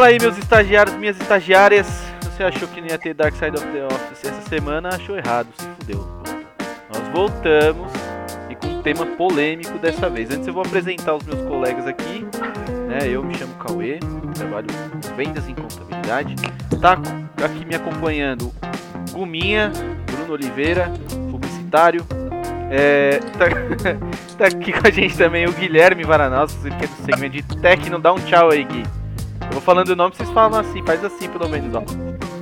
Fala aí, meus estagiários, minhas estagiárias. Você achou que não ia ter Dark Side of the Office essa semana? Achou errado, se fudeu. Nós voltamos e com um tema polêmico dessa vez. Antes eu vou apresentar os meus colegas aqui. Né? Eu me chamo Cauê, trabalho com vendas em contabilidade. Tá aqui me acompanhando Guminha, Bruno Oliveira, publicitário. É, tá, tá aqui com a gente também o Guilherme Varanauskas, que é do segmento de Tecno. Dá um tchau aí, Gui. Eu vou falando o nome, vocês falam assim, faz assim pelo menos, ó.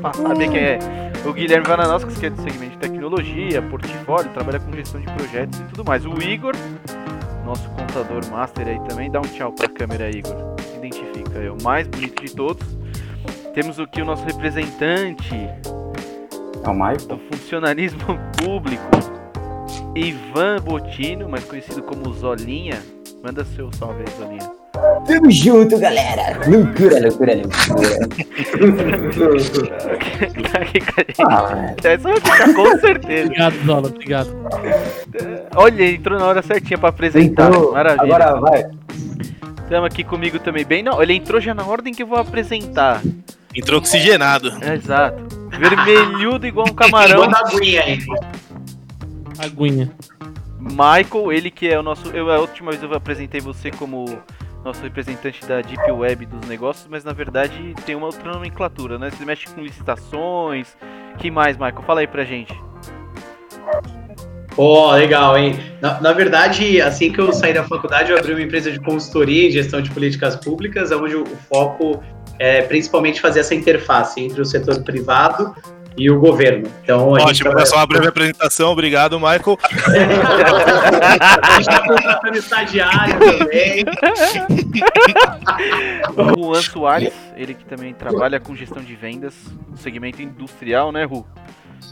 Pra saber quem é. O Guilherme Varanauskas, que é do segmento de tecnologia, portfólio, trabalha com gestão de projetos e tudo mais. O Igor, nosso contador master aí também, dá um tchau pra câmera, Igor. Se identifica, é o mais bonito de todos. Temos aqui o nosso representante É o Michael? do funcionalismo público, Ivan Botino, mais conhecido como Zolinha. Manda seu salve aí, Zolinha. Tamo junto, galera! Loucura, loucura, loucura. Ah, Essa vai ficar com certeza. Obrigado, Zola, obrigado. Olha, entrou na hora certinha pra apresentar. entrou. Maravilha. Agora vai. Estamos aqui comigo também bem. Não, ele entrou já na ordem que eu vou apresentar. Entrou oxigenado. É, exato. Vermelhudo igual um camarão. Manda aguinha aí. Aguinha. Michael, ele que é o nosso. Eu, a última vez eu apresentei você como nosso representante da Deep Web dos negócios, mas na verdade tem uma outra nomenclatura, né? Você mexe com licitações. Que mais, Michael? Fala aí pra gente. Pô, legal, hein? Na, na verdade, assim que eu saí da faculdade, eu abri uma empresa de consultoria em gestão de políticas públicas, onde o foco é principalmente fazer essa interface entre o setor privado e o governo. Então, a gente Ótimo, trabalha- só uma breve apresentação. Obrigado, Michael. a gente está contratando estagiário também. O Juan Soares, ele que também trabalha com gestão de vendas no segmento industrial, né, Ru?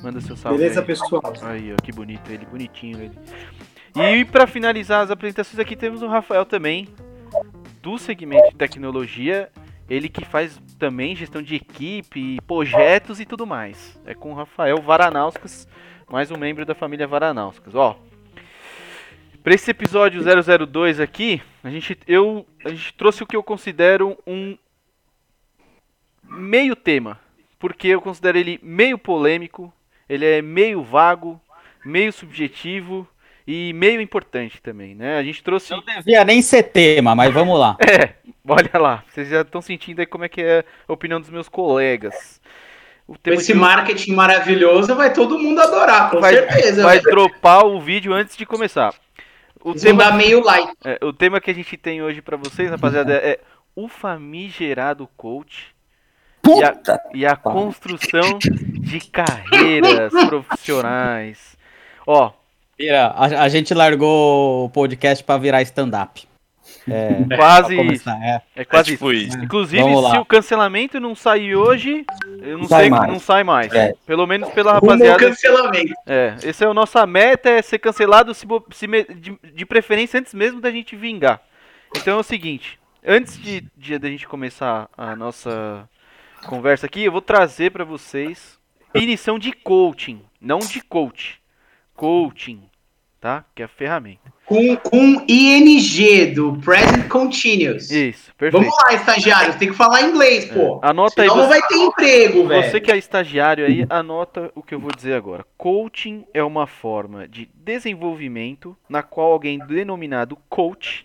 Manda seu salve. Beleza, aí. pessoal? Aí, ó, que bonito ele, bonitinho ele. E pra finalizar as apresentações aqui temos o Rafael também, do segmento de tecnologia, ele que faz também gestão de equipe, projetos e tudo mais. É com Rafael Varanauskas, mais um membro da família Varanauskas. Ó, pra esse episódio 002 aqui, a gente, eu, a gente trouxe o que eu considero um meio tema, porque eu considero ele meio polêmico, ele é meio vago, meio subjetivo e meio importante também, né? A gente trouxe. Não devia nem ser tema, mas vamos lá. É, olha lá, vocês já estão sentindo aí como é que é a opinião dos meus colegas. O Com tema esse de- marketing maravilhoso, vai todo mundo adorar, com vai, certeza. vai velho. dropar o vídeo antes de começar. O Eles tema, dar meio like. é, o tema que a gente tem hoje pra vocês, rapaziada, é o famigerado coach e a, e a construção de carreiras profissionais. Ó, Vira, a, a gente largou o podcast pra virar stand-up. É, pra quase isso. começar, é. É quase É tipo isso. Inclusive, Vamos lá. se o cancelamento não sair hoje, eu não Sai sei, mais. não sai mais. É. Pelo menos pela rapaziada. cancelamento. É, esse é a nossa meta, é ser cancelado se, se de, de preferência antes mesmo da gente vingar. Então é o seguinte, antes de, de da gente começar a nossa conversa aqui, eu vou trazer pra vocês definição de coaching, não de coach. Coaching, tá? Que é a ferramenta. Com, com ING, do Present Continuous. Isso, perfeito. Vamos lá, estagiários, tem que falar inglês, pô. Anota aí Senão não você- vai ter emprego, velho. Você que é estagiário aí, anota o que eu vou dizer agora. Coaching é uma forma de desenvolvimento na qual alguém denominado coach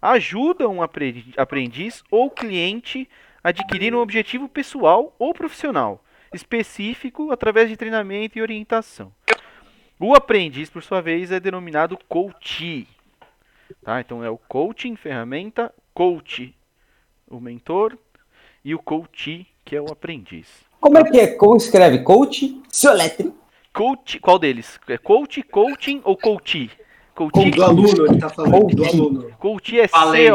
ajuda um apre- aprendiz ou cliente a adquirir um objetivo pessoal ou profissional específico através de treinamento e orientação. O aprendiz, por sua vez, é denominado coach. Tá? Então é o coaching, ferramenta, coach, o mentor, e o coach, que é o aprendiz. Como é que é? Como escreve? Coach? Seu letre. Coach, qual deles? É coach, coaching ou coach? Como Coach, do aluno, ele tá falando, do Coaching. aluno. coach é Falei,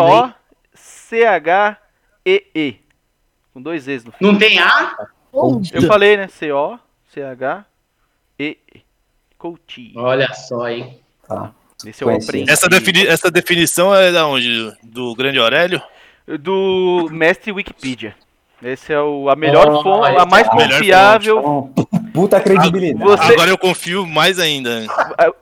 C-O-C-H-E-E. Com dois E's no fim. Não tem A? Coach. Eu falei, né? C-O-C-H-E-E. Coach. Olha só, hein? Tá. Esse é Conheci. Essa, defini- essa definição é da onde? Do grande Aurélio? Do mestre Wikipedia. Esse é o, a melhor Oh, fonte, a mais confiável. Então, puta credibilidade. Você- Agora eu confio mais ainda.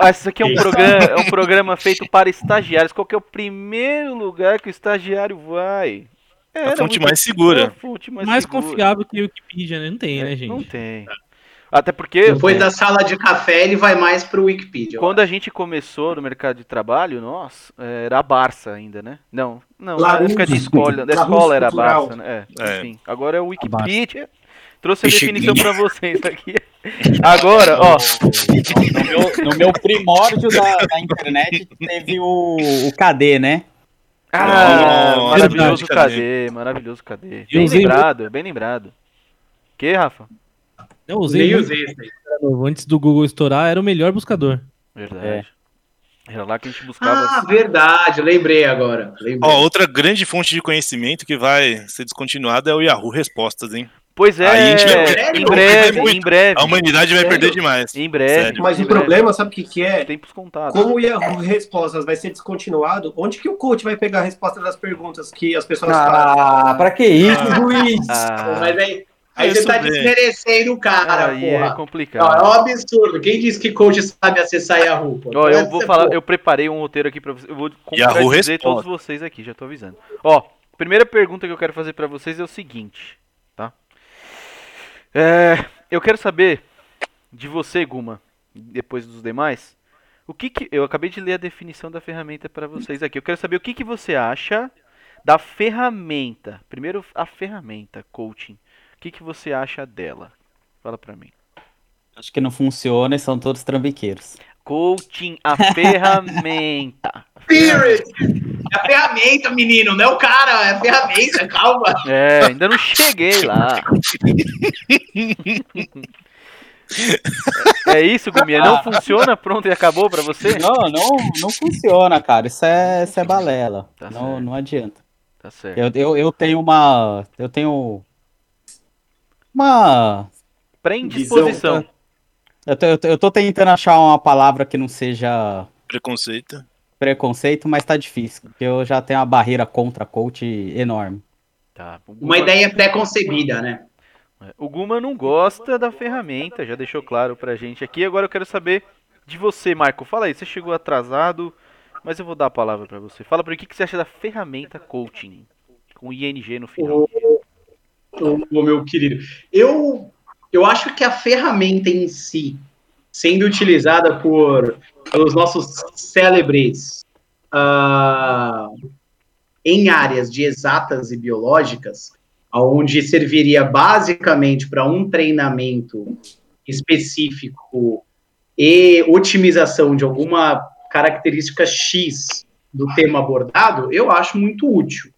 Esse aqui é um programa, é um programa feito para estagiários. Qual que é o primeiro lugar que o estagiário vai? Era a fonte mais segura. fonte mais, Mais segura. confiável que o Wikipedia, né? Não tem, né, gente? Não tem. Até porque Depois da sala de café, ele vai mais pro Wikipedia. quando a gente começou no mercado de trabalho, nossa, era a Barça ainda, né? Não, não, na época de escola, da escola era a. Barça, né? É, É. enfim, agora é o Wikipedia. Trouxe a definição pra vocês aqui. Agora, ó, No meu, no meu primórdio da, da internet teve o, o KD, né? ah, maravilhoso verdade, KD, maravilhoso KD. Bem lembrado, bem lembrado. Que, Rafa? Eu usei Nem usei esse aí. novo. Antes do Google estourar, era o melhor buscador. Verdade. Era lá que a gente buscava. Ah, verdade, lembrei agora. Lembrei. Ó, outra grande fonte de conhecimento que vai ser descontinuada é o Yahoo Respostas, hein? Pois é, Aí a gente vai- em Sério? breve, em breve. A humanidade vai Sério? perder demais. Em breve. Sério. Mas em o breve. problema, sabe o que, que é? Tempos contados. Como o Yahoo Respostas vai ser descontinuado, onde que o coach vai pegar a resposta das perguntas que as pessoas fazem? Ah, pra que isso, Luiz? Ah, Mas aí, aí Isso você tá bem. desmerecendo o cara, aí é porra. complicado. Não, é um absurdo. Quem disse que coach sabe acessar Yahoo? Pô? Ó, eu vou é, falar, pô. eu preparei um roteiro aqui pra vocês. Eu vou responde. todos vocês aqui, já tô avisando. Ó, primeira pergunta que eu quero fazer pra vocês é o seguinte, tá? É, eu quero saber de você, Guma, depois dos demais, o que que eu acabei de ler a definição da ferramenta pra vocês aqui. Eu quero saber o que que você acha da ferramenta. Primeiro a ferramenta coaching. O que que você acha dela? Fala pra mim. Acho que não funciona e são todos trambiqueiros. Coaching, a ferramenta. Spirit! É a ferramenta, menino, não é o cara, é a ferramenta, calma. É, ainda não cheguei lá. É isso, Gumia? Não funciona? Pronto e acabou pra você? Não, não, não funciona, cara. Isso é, isso é balela. Tá não, certo. não adianta. Tá certo. Eu, eu, eu tenho uma. Eu tenho. Uma. Pré-indisposição. Eu tô, eu tô- eu tô tentando achar uma palavra que não seja Preconceito. preconceito, mas tá difícil. Porque eu já tenho uma barreira contra coach enorme. Tá. Guma, Uma ideia pré-concebida, né? o Guma não gosta da ferramenta, já deixou claro pra gente aqui. Agora eu quero saber de você, Marco. Fala aí, você chegou atrasado, mas eu vou dar a palavra pra você. Fala pra mim o que que você acha da ferramenta coaching, com ING no final. O, meu querido. Eu, eu acho que a ferramenta em si, sendo utilizada por pelos nossos célebres ah, em áreas de exatas e biológicas, onde serviria basicamente para um treinamento específico e otimização de alguma característica X do tema abordado, eu acho muito útil.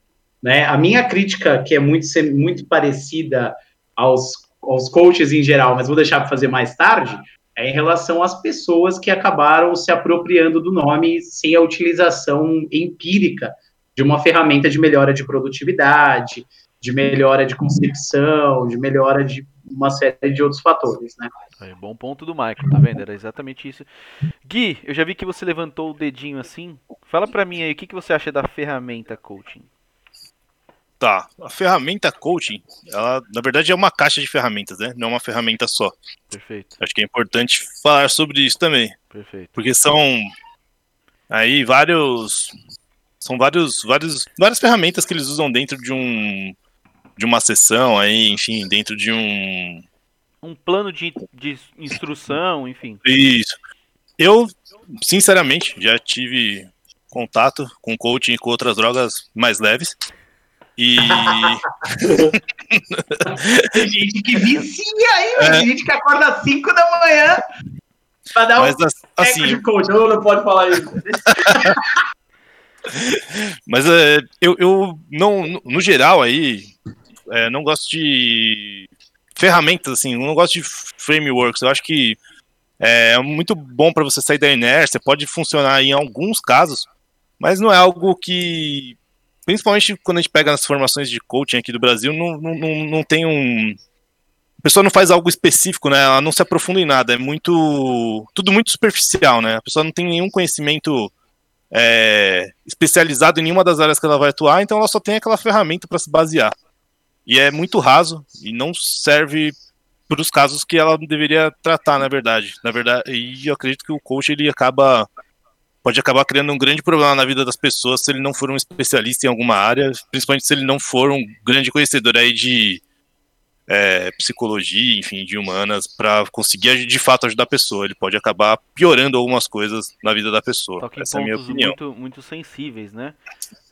Né? A minha crítica, que é muito, muito parecida aos, aos coaches em geral, mas vou deixar para fazer mais tarde, é em relação às pessoas que acabaram se apropriando do nome sem a utilização empírica de uma ferramenta de melhora de produtividade, de melhora de concepção, de melhora de uma série de outros fatores, né? É, bom ponto do Michael, tá vendo? Era exatamente isso. Gui, eu já vi que você levantou o dedinho assim. Fala pra mim aí, o que, que você acha da ferramenta coaching? Tá. A ferramenta coaching, ela na verdade é uma caixa de ferramentas, né? Não é uma ferramenta só. Perfeito, Acho que é importante falar sobre isso também. perfeito. Porque são aí vários são vários, vários várias ferramentas que eles usam dentro de um de uma sessão aí, enfim, dentro de um Um plano de, de instrução, enfim. isso. Eu sinceramente já tive contato com coaching e com outras drogas mais leves. E Tem gente que vicia aí, tem gente que acorda às 5 da manhã pra dar um mas as- assim, de coach. Eu não pode falar isso. Mas é, eu, eu não, no, geral aí, é, não gosto de ferramentas, assim, não gosto de frameworks. Eu acho que é muito bom para você sair da inércia, pode funcionar em alguns casos, mas não é algo que, principalmente quando a gente pega nas formações de coaching aqui do Brasil, não, não, não, não tem um. A pessoa não faz algo específico, né? Ela não se aprofunda em nada, é muito. Tudo muito superficial, né? A pessoa não tem nenhum conhecimento é, especializado em nenhuma das áreas que ela vai atuar, então ela só tem aquela ferramenta para se basear. E é muito raso e não serve para os casos que ela deveria tratar, na verdade. Na verdade, e eu acredito que o coach ele acaba pode acabar criando um grande problema na vida das pessoas se ele não for um especialista em alguma área, principalmente se ele não for um grande conhecedor aí de é, psicologia, enfim, de humanas, para conseguir de fato ajudar a pessoa. Ele pode acabar piorando algumas coisas na vida da pessoa. Toca em Essa é a minha opinião. muito, muito sensíveis, né?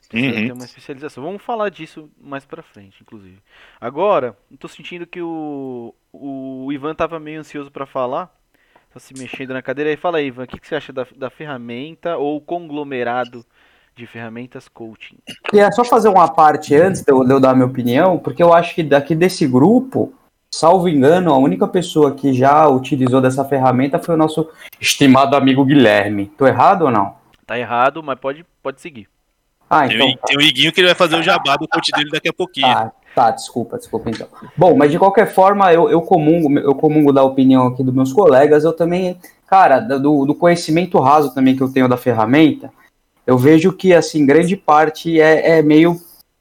Precisa Uhum. ter uma especialização. Vamos falar disso mais pra frente, inclusive. Agora, tô sentindo que o, o Ivan tava meio ansioso pra falar. Tá se mexendo na cadeira. Aí fala aí, Ivan, o que, que você acha da, da ferramenta ou conglomerado de ferramentas coaching? Queria só fazer uma parte antes de eu, de eu dar minha opinião, porque eu acho que daqui desse grupo, salvo engano, a única pessoa que já utilizou dessa ferramenta foi o nosso estimado amigo Guilherme. Tô errado ou não? Tá errado, mas pode, pode seguir. Ah, Tem, então. o- tem o Iguinho que ele vai fazer o jabá do coach dele daqui a pouquinho. Tá, tá, desculpa, desculpa então. Bom, mas de qualquer forma, eu, eu comungo, eu comungo da opinião aqui dos meus colegas, eu também, cara, do, do conhecimento raso também que eu tenho da ferramenta, eu vejo que, assim, grande parte é, é meio,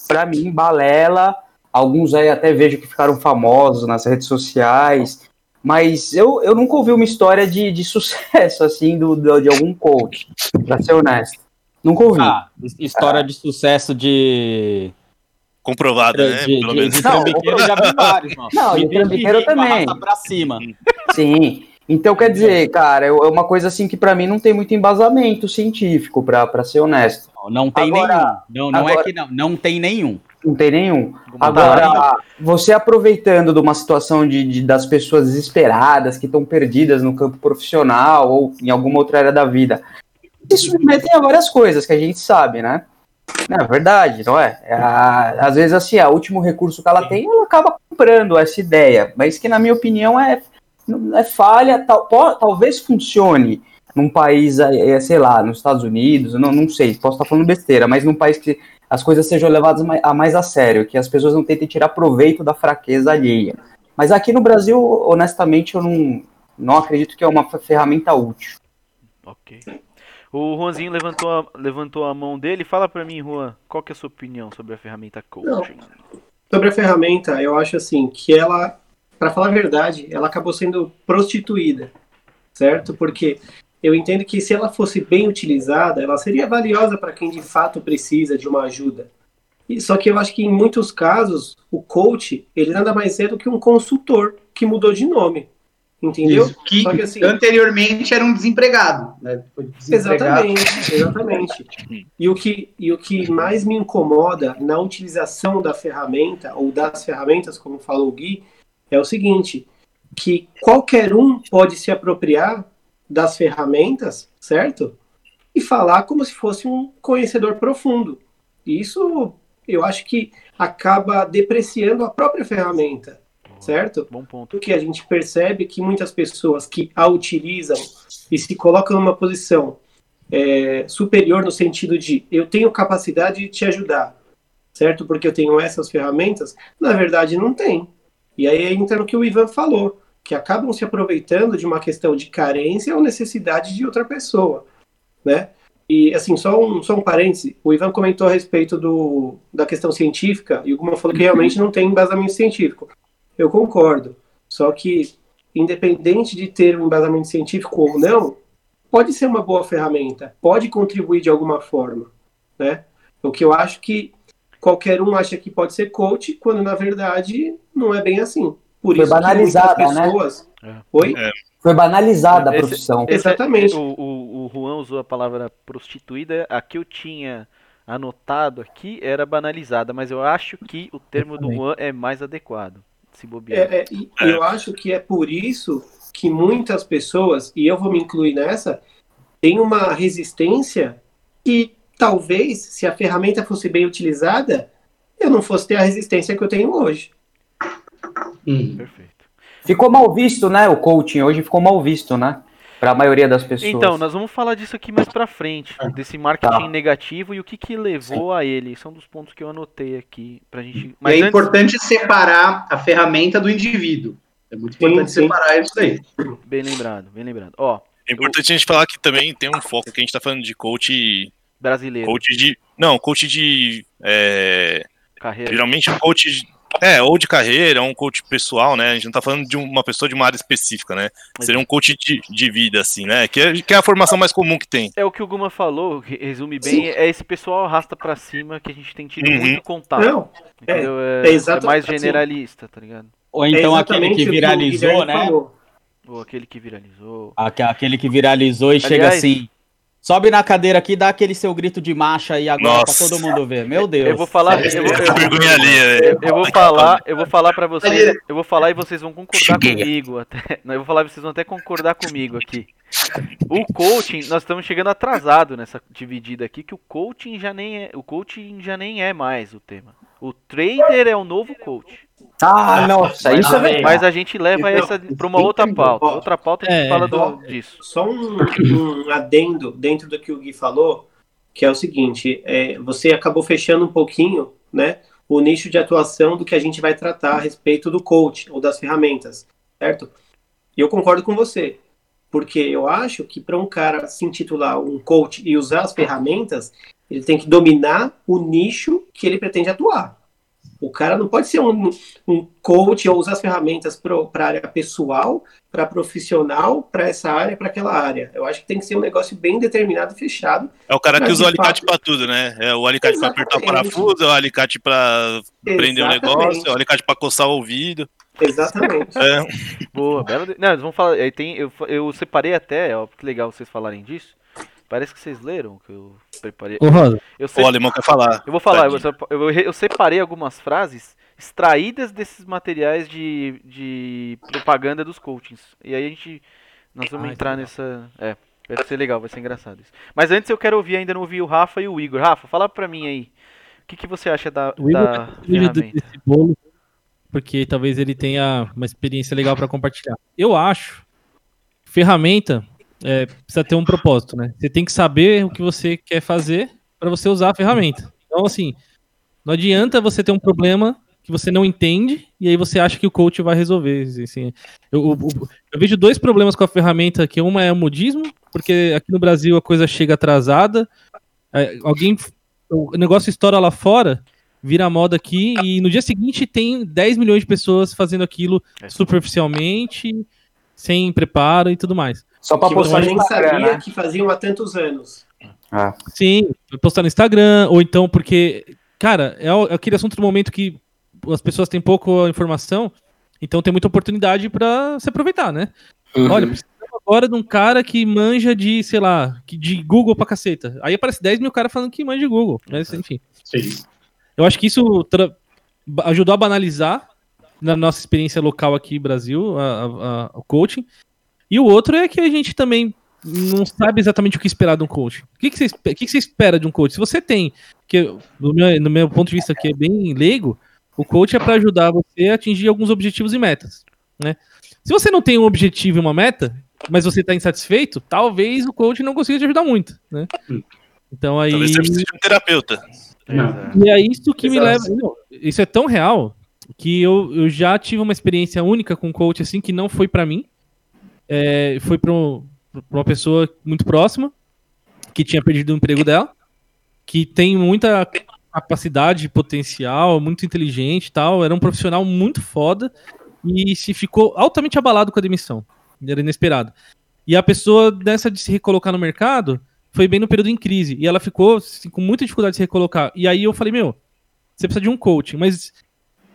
pra mim, balela, alguns aí até vejo que ficaram famosos nas redes sociais, mas eu, eu nunca ouvi uma história de, de sucesso, assim, do, do- de algum coach, pra ser honesto. Nunca ouvi. Ah, história de sucesso de. Comprovada, né? de, Pelo de, menos. de Não, eu já vi vários, mano. Não, e vem trambiqueiro também. Pra cima. Sim. Então, quer dizer, cara, é uma coisa assim que pra mim não tem muito embasamento científico, pra pra ser honesto. Não tem Agora- nenhum. Não, não é agora- que não. Não tem nenhum. Não tem nenhum. Agora, você aproveitando de uma situação de, de- das pessoas desesperadas, que estão perdidas no campo profissional ou em alguma outra área da vida, se submetem a várias coisas que a gente sabe, né? É verdade, não é? É a- às vezes, assim, o último recurso que ela tem, ela acaba comprando essa ideia, mas que, na minha opinião, é, é falha, tal, talvez funcione num país, é, sei lá, nos Estados Unidos, não, não sei, posso estar falando besteira, mas num país que as coisas sejam levadas a mais a sério, que as pessoas não tentem tirar proveito da fraqueza alheia. Mas aqui no Brasil, honestamente, eu não, não acredito que é uma fe- ferramenta útil. Ok. O Juanzinho levantou a, levantou a mão dele. Fala pra mim, Juan, qual que é a sua opinião sobre a ferramenta coaching? Sobre a ferramenta, eu acho assim que ela, para falar a verdade, ela acabou sendo prostituída, certo? Porque eu entendo que se ela fosse bem utilizada, ela seria valiosa para quem de fato precisa de uma ajuda. E, só que eu acho que em muitos casos o coach ele nada mais é do que um consultor que mudou de nome, entendeu? Isso, que, que assim- anteriormente era um desempregado. Né? Desempregado. Exatamente, exatamente. E o, que, e o que mais me incomoda na utilização da ferramenta, ou das ferramentas, como falou o Gui, é o seguinte, que qualquer um pode se apropriar das ferramentas, certo? E falar como se fosse um conhecedor profundo. Isso, eu acho que acaba depreciando a própria ferramenta, certo? Bom ponto. porque a gente percebe que muitas pessoas que a utilizam e se colocam numa posição é, superior no sentido de eu tenho capacidade de te ajudar, certo? Porque eu tenho essas ferramentas, na verdade não tem. E aí entra no que o Ivan falou, que acabam se aproveitando de uma questão de carência ou necessidade de outra pessoa, né? E assim, só um, só um parêntese, o Ivan comentou a respeito do, da questão científica e o Guma falou que realmente não tem embasamento científico. Eu concordo. Só que, independente de ter um embasamento científico ou não, pode ser uma boa ferramenta, pode contribuir de alguma forma, né? O que eu acho que qualquer um acha que pode ser coach, quando na verdade não é bem assim. Por Foi isso que banalizada, muitas né? pessoas... É. Oi? Foi banalizada a profissão. Esse- Exatamente. O, o, o Juan usou a palavra prostituída. A que eu tinha anotado aqui era banalizada, mas eu acho que o termo do. Juan é mais adequado. Se bobear. É, é, e eu acho que é por isso que muitas pessoas, e eu vou me incluir nessa, têm uma resistência que talvez, se a ferramenta fosse bem utilizada, eu não fosse ter a resistência que eu tenho hoje. Hum. Perfeito. Ficou mal visto, né? O coaching hoje ficou mal visto, né? Pra maioria das pessoas. Então, nós vamos falar disso aqui mais pra frente, desse marketing Tá. negativo e o que que levou a ele. São dos pontos que eu anotei aqui pra gente. Mas é antes- importante separar a ferramenta do indivíduo. É muito Sim, importante sim. separar isso daí. bem lembrado, bem lembrado. Ó, É importante a gente falar que também tem um foco que a gente tá falando de coach. brasileiro, Coach de. Não, coach de. é, carreira. geralmente o coach É, ou de carreira, um coach pessoal, né? A gente não tá falando de uma pessoa de uma área específica, né? Seria um coach de, de vida, assim, né? Que é, que é a formação mais comum que tem. É o que o Guma falou, re- resume bem, é esse pessoal arrasta pra cima que a gente tem tido Uhum. muito contato. Não, entendeu? é É, exato- é mais assim. generalista, tá ligado? Ou é então aquele exatamente que viralizou, Guilherme né? falou. Ou aquele que viralizou. Aque- Aquele que viralizou e chega Aliás- assim. Sobe na cadeira aqui, dá aquele seu grito de marcha aí agora Nossa. pra todo mundo ver. Meu Deus. Eu vou falar, eu vou, eu- Vergonha ali, eu- eu vou falar, eu vou falar para vocês, eu vou falar e vocês vão concordar comigo até. Não, eu vou falar e vocês vão até concordar comigo aqui. O coaching, nós estamos chegando atrasado nessa dividida aqui que o coaching já nem é, o coaching já nem é mais o tema. O trader é o novo coach. Ah, nossa, isso é Mas- verdade. Mas a gente leva Então, essa para uma outra pauta. Outra pauta a gente é, fala do- disso. Só um, um adendo dentro do que o Gui falou, que é o seguinte, é, você acabou fechando um pouquinho, né, o nicho de atuação do que a gente vai tratar a respeito do coach ou das ferramentas, certo? E eu concordo com você, porque eu acho que para um cara se intitular um coach e usar as ferramentas, ele tem que dominar o nicho que ele pretende atuar. O cara não pode ser um, um coach ou usar as ferramentas para a área pessoal, para profissional, para essa área, para aquela área. Eu acho que tem que ser um negócio bem determinado e fechado. É o cara que usa o alicate pra tudo, né? É o alicate pra apertar o parafuso, é o alicate pra prender o Exatamente. negócio, é o alicate pra coçar o ouvido. Exatamente. É. Boa, bela. de- Não, eles vão falar. Aí tem, eu, eu separei até, ó, que legal vocês falarem disso. Parece que vocês leram o que eu preparei. Ô, Rosa, Eu, O se- alemão quer falar. eu vou falar, eu, eu, eu separei algumas frases extraídas desses materiais de, de propaganda dos coachings. E aí a gente. Nós vamos Ah, entrar legal. nessa. É, vai ser legal, vai ser engraçado isso. Mas antes eu quero ouvir, ainda não ouvi o Rafa e o Igor. Rafa, fala pra mim aí. O que, que você acha da, o Igor da ferramenta? desse bolo, porque talvez ele tenha uma experiência legal pra compartilhar. Eu acho, ferramenta é, precisa ter um propósito, né? Você tem que saber o que você quer fazer pra você usar a ferramenta. Então, assim, não adianta você ter um problema que você não entende e aí você acha que o coach vai resolver. Assim, eu, eu- eu- eu vejo dois problemas com a ferramenta, que uma é o modismo, porque aqui no Brasil a coisa chega atrasada, é, alguém o negócio estoura lá fora, vira moda aqui e no dia seguinte tem 10 milhões de pessoas fazendo aquilo É. superficialmente, sem preparo e tudo mais. Só você postar no nem Instagram, sabia né? que faziam há tantos anos. Ah, Sim, postar no Instagram, ou então porque, cara, é é aquele assunto do momento que as pessoas têm pouca informação, então tem muita oportunidade pra se aproveitar, né? Olha, precisamos agora de um cara que manja de, sei lá, de Google pra caceta. Aí aparece 10 mil caras falando que manja de Google, mas enfim. Sim. Eu acho que isso ajudou a banalizar na nossa experiência local aqui no Brasil, a- a- a- o coaching. E o outro é que a gente também não sabe exatamente o que esperar de um coach. O que, que, você, o que, que você espera de um coach? Se você tem, que no meu, no meu ponto de vista que é bem leigo, o coach é para ajudar você a atingir alguns objetivos e metas, né? Se você não tem um objetivo e uma meta, mas você está insatisfeito, talvez o coach não consiga te ajudar muito, né? Então aí Talvez você precise de um terapeuta. Exato. e é isso que me Exato. leva. não, isso é tão real que eu, eu já tive uma experiência única com coach assim que não foi pra mim. É, foi pra, pra uma pessoa muito próxima que tinha perdido o emprego dela, que tem muita capacidade, potencial, muito inteligente e tal. Era um profissional muito foda e se ficou altamente abalado com a demissão. Era inesperado. E a pessoa dessa de se recolocar no mercado foi bem no período em crise. E ela ficou assim, com muita dificuldade de se recolocar. E aí eu falei, meu, você precisa de um coach. Mas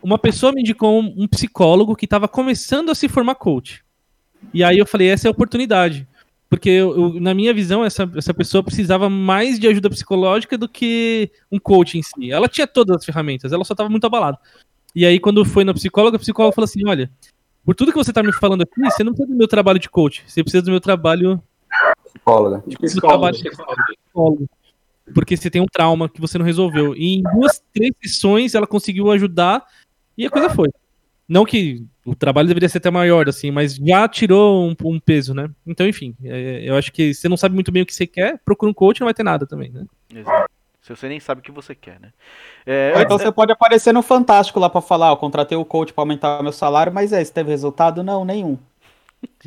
uma pessoa me indicou um, um psicólogo que estava começando a se formar coach. E aí eu falei, essa é a oportunidade. Porque eu- eu- na minha visão, essa, essa pessoa precisava mais de ajuda psicológica do que um coach em si. Ela tinha todas as ferramentas, ela só estava muito abalada. E aí, quando foi na psicóloga, a psicóloga falou assim: olha, por tudo que você está me falando aqui, você não precisa do meu trabalho de coach, você precisa do meu trabalho psicóloga. De do psicólogo. trabalho de psicólogo. Porque você tem um trauma que você não resolveu. E em duas, três sessões ela conseguiu ajudar e a coisa foi. Não que o trabalho deveria ser até maior, assim, mas já tirou um, um peso, né? Então, enfim, é, eu acho que você não sabe muito bem o que você quer, procura um coach não vai ter nada também, né? Exato. Se você nem sabe o que você quer, né? É, Ou então antes- você pode aparecer no Fantástico lá pra falar, ó, contratei o coach pra aumentar meu salário, mas é, se teve resultado? Não, nenhum.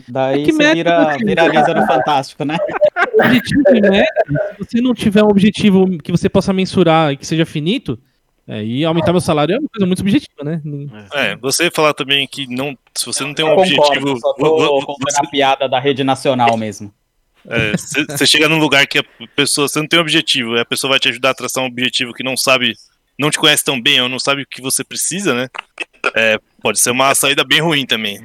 Daí É que você meta vira, viraliza no Fantástico, né? objetivo e meta, se você não tiver um objetivo que você possa mensurar e que seja finito, É, e aumentar meu salário é uma coisa muito subjetiva, né? É, você falar também que não, se você não tem um Eu objetivo. concordo, só vo- vo- tô contando a piada da rede nacional mesmo. é, você, você chega num lugar que a pessoa, você não tem um objetivo, e a pessoa vai te ajudar a traçar um objetivo que não sabe, não te conhece tão bem, ou não sabe o que você precisa, né? É, pode ser uma saída bem ruim também.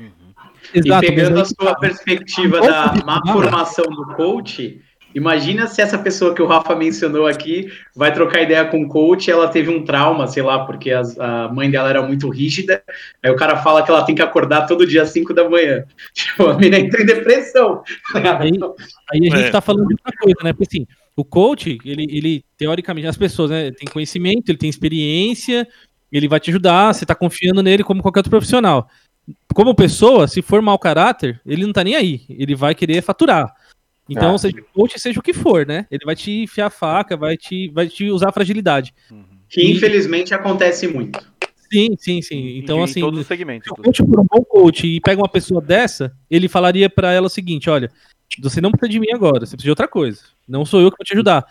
E Exato, pegando a sua perspectiva da má formação do coach, imagina se essa pessoa que o Rafa mencionou aqui vai trocar ideia com o coach, ela teve um trauma, sei lá, porque as- a mãe dela era muito rígida, aí o cara fala que ela tem que acordar todo dia às 5 da manhã. Tipo, a menina entra em depressão. Aí, aí a gente É. tá falando de outra coisa, né? Porque assim, o coach, ele, ele teoricamente, as pessoas, né, tem conhecimento, ele tem experiência, ele vai te ajudar, você tá confiando nele como qualquer outro profissional. Como pessoa, se for mau caráter, ele não tá nem aí, ele vai querer faturar. Então, Ah. seja coach, seja o que for, né? Ele vai te enfiar a faca, vai te, vai te usar a fragilidade. Que infelizmente acontece muito. Sim, sim, sim. Então, em assim, todos os segmentos. se o coach for um bom coach e pega uma pessoa dessa, ele falaria pra ela o seguinte: olha, você não precisa de mim agora, você precisa de outra coisa. Não sou eu que vou te ajudar.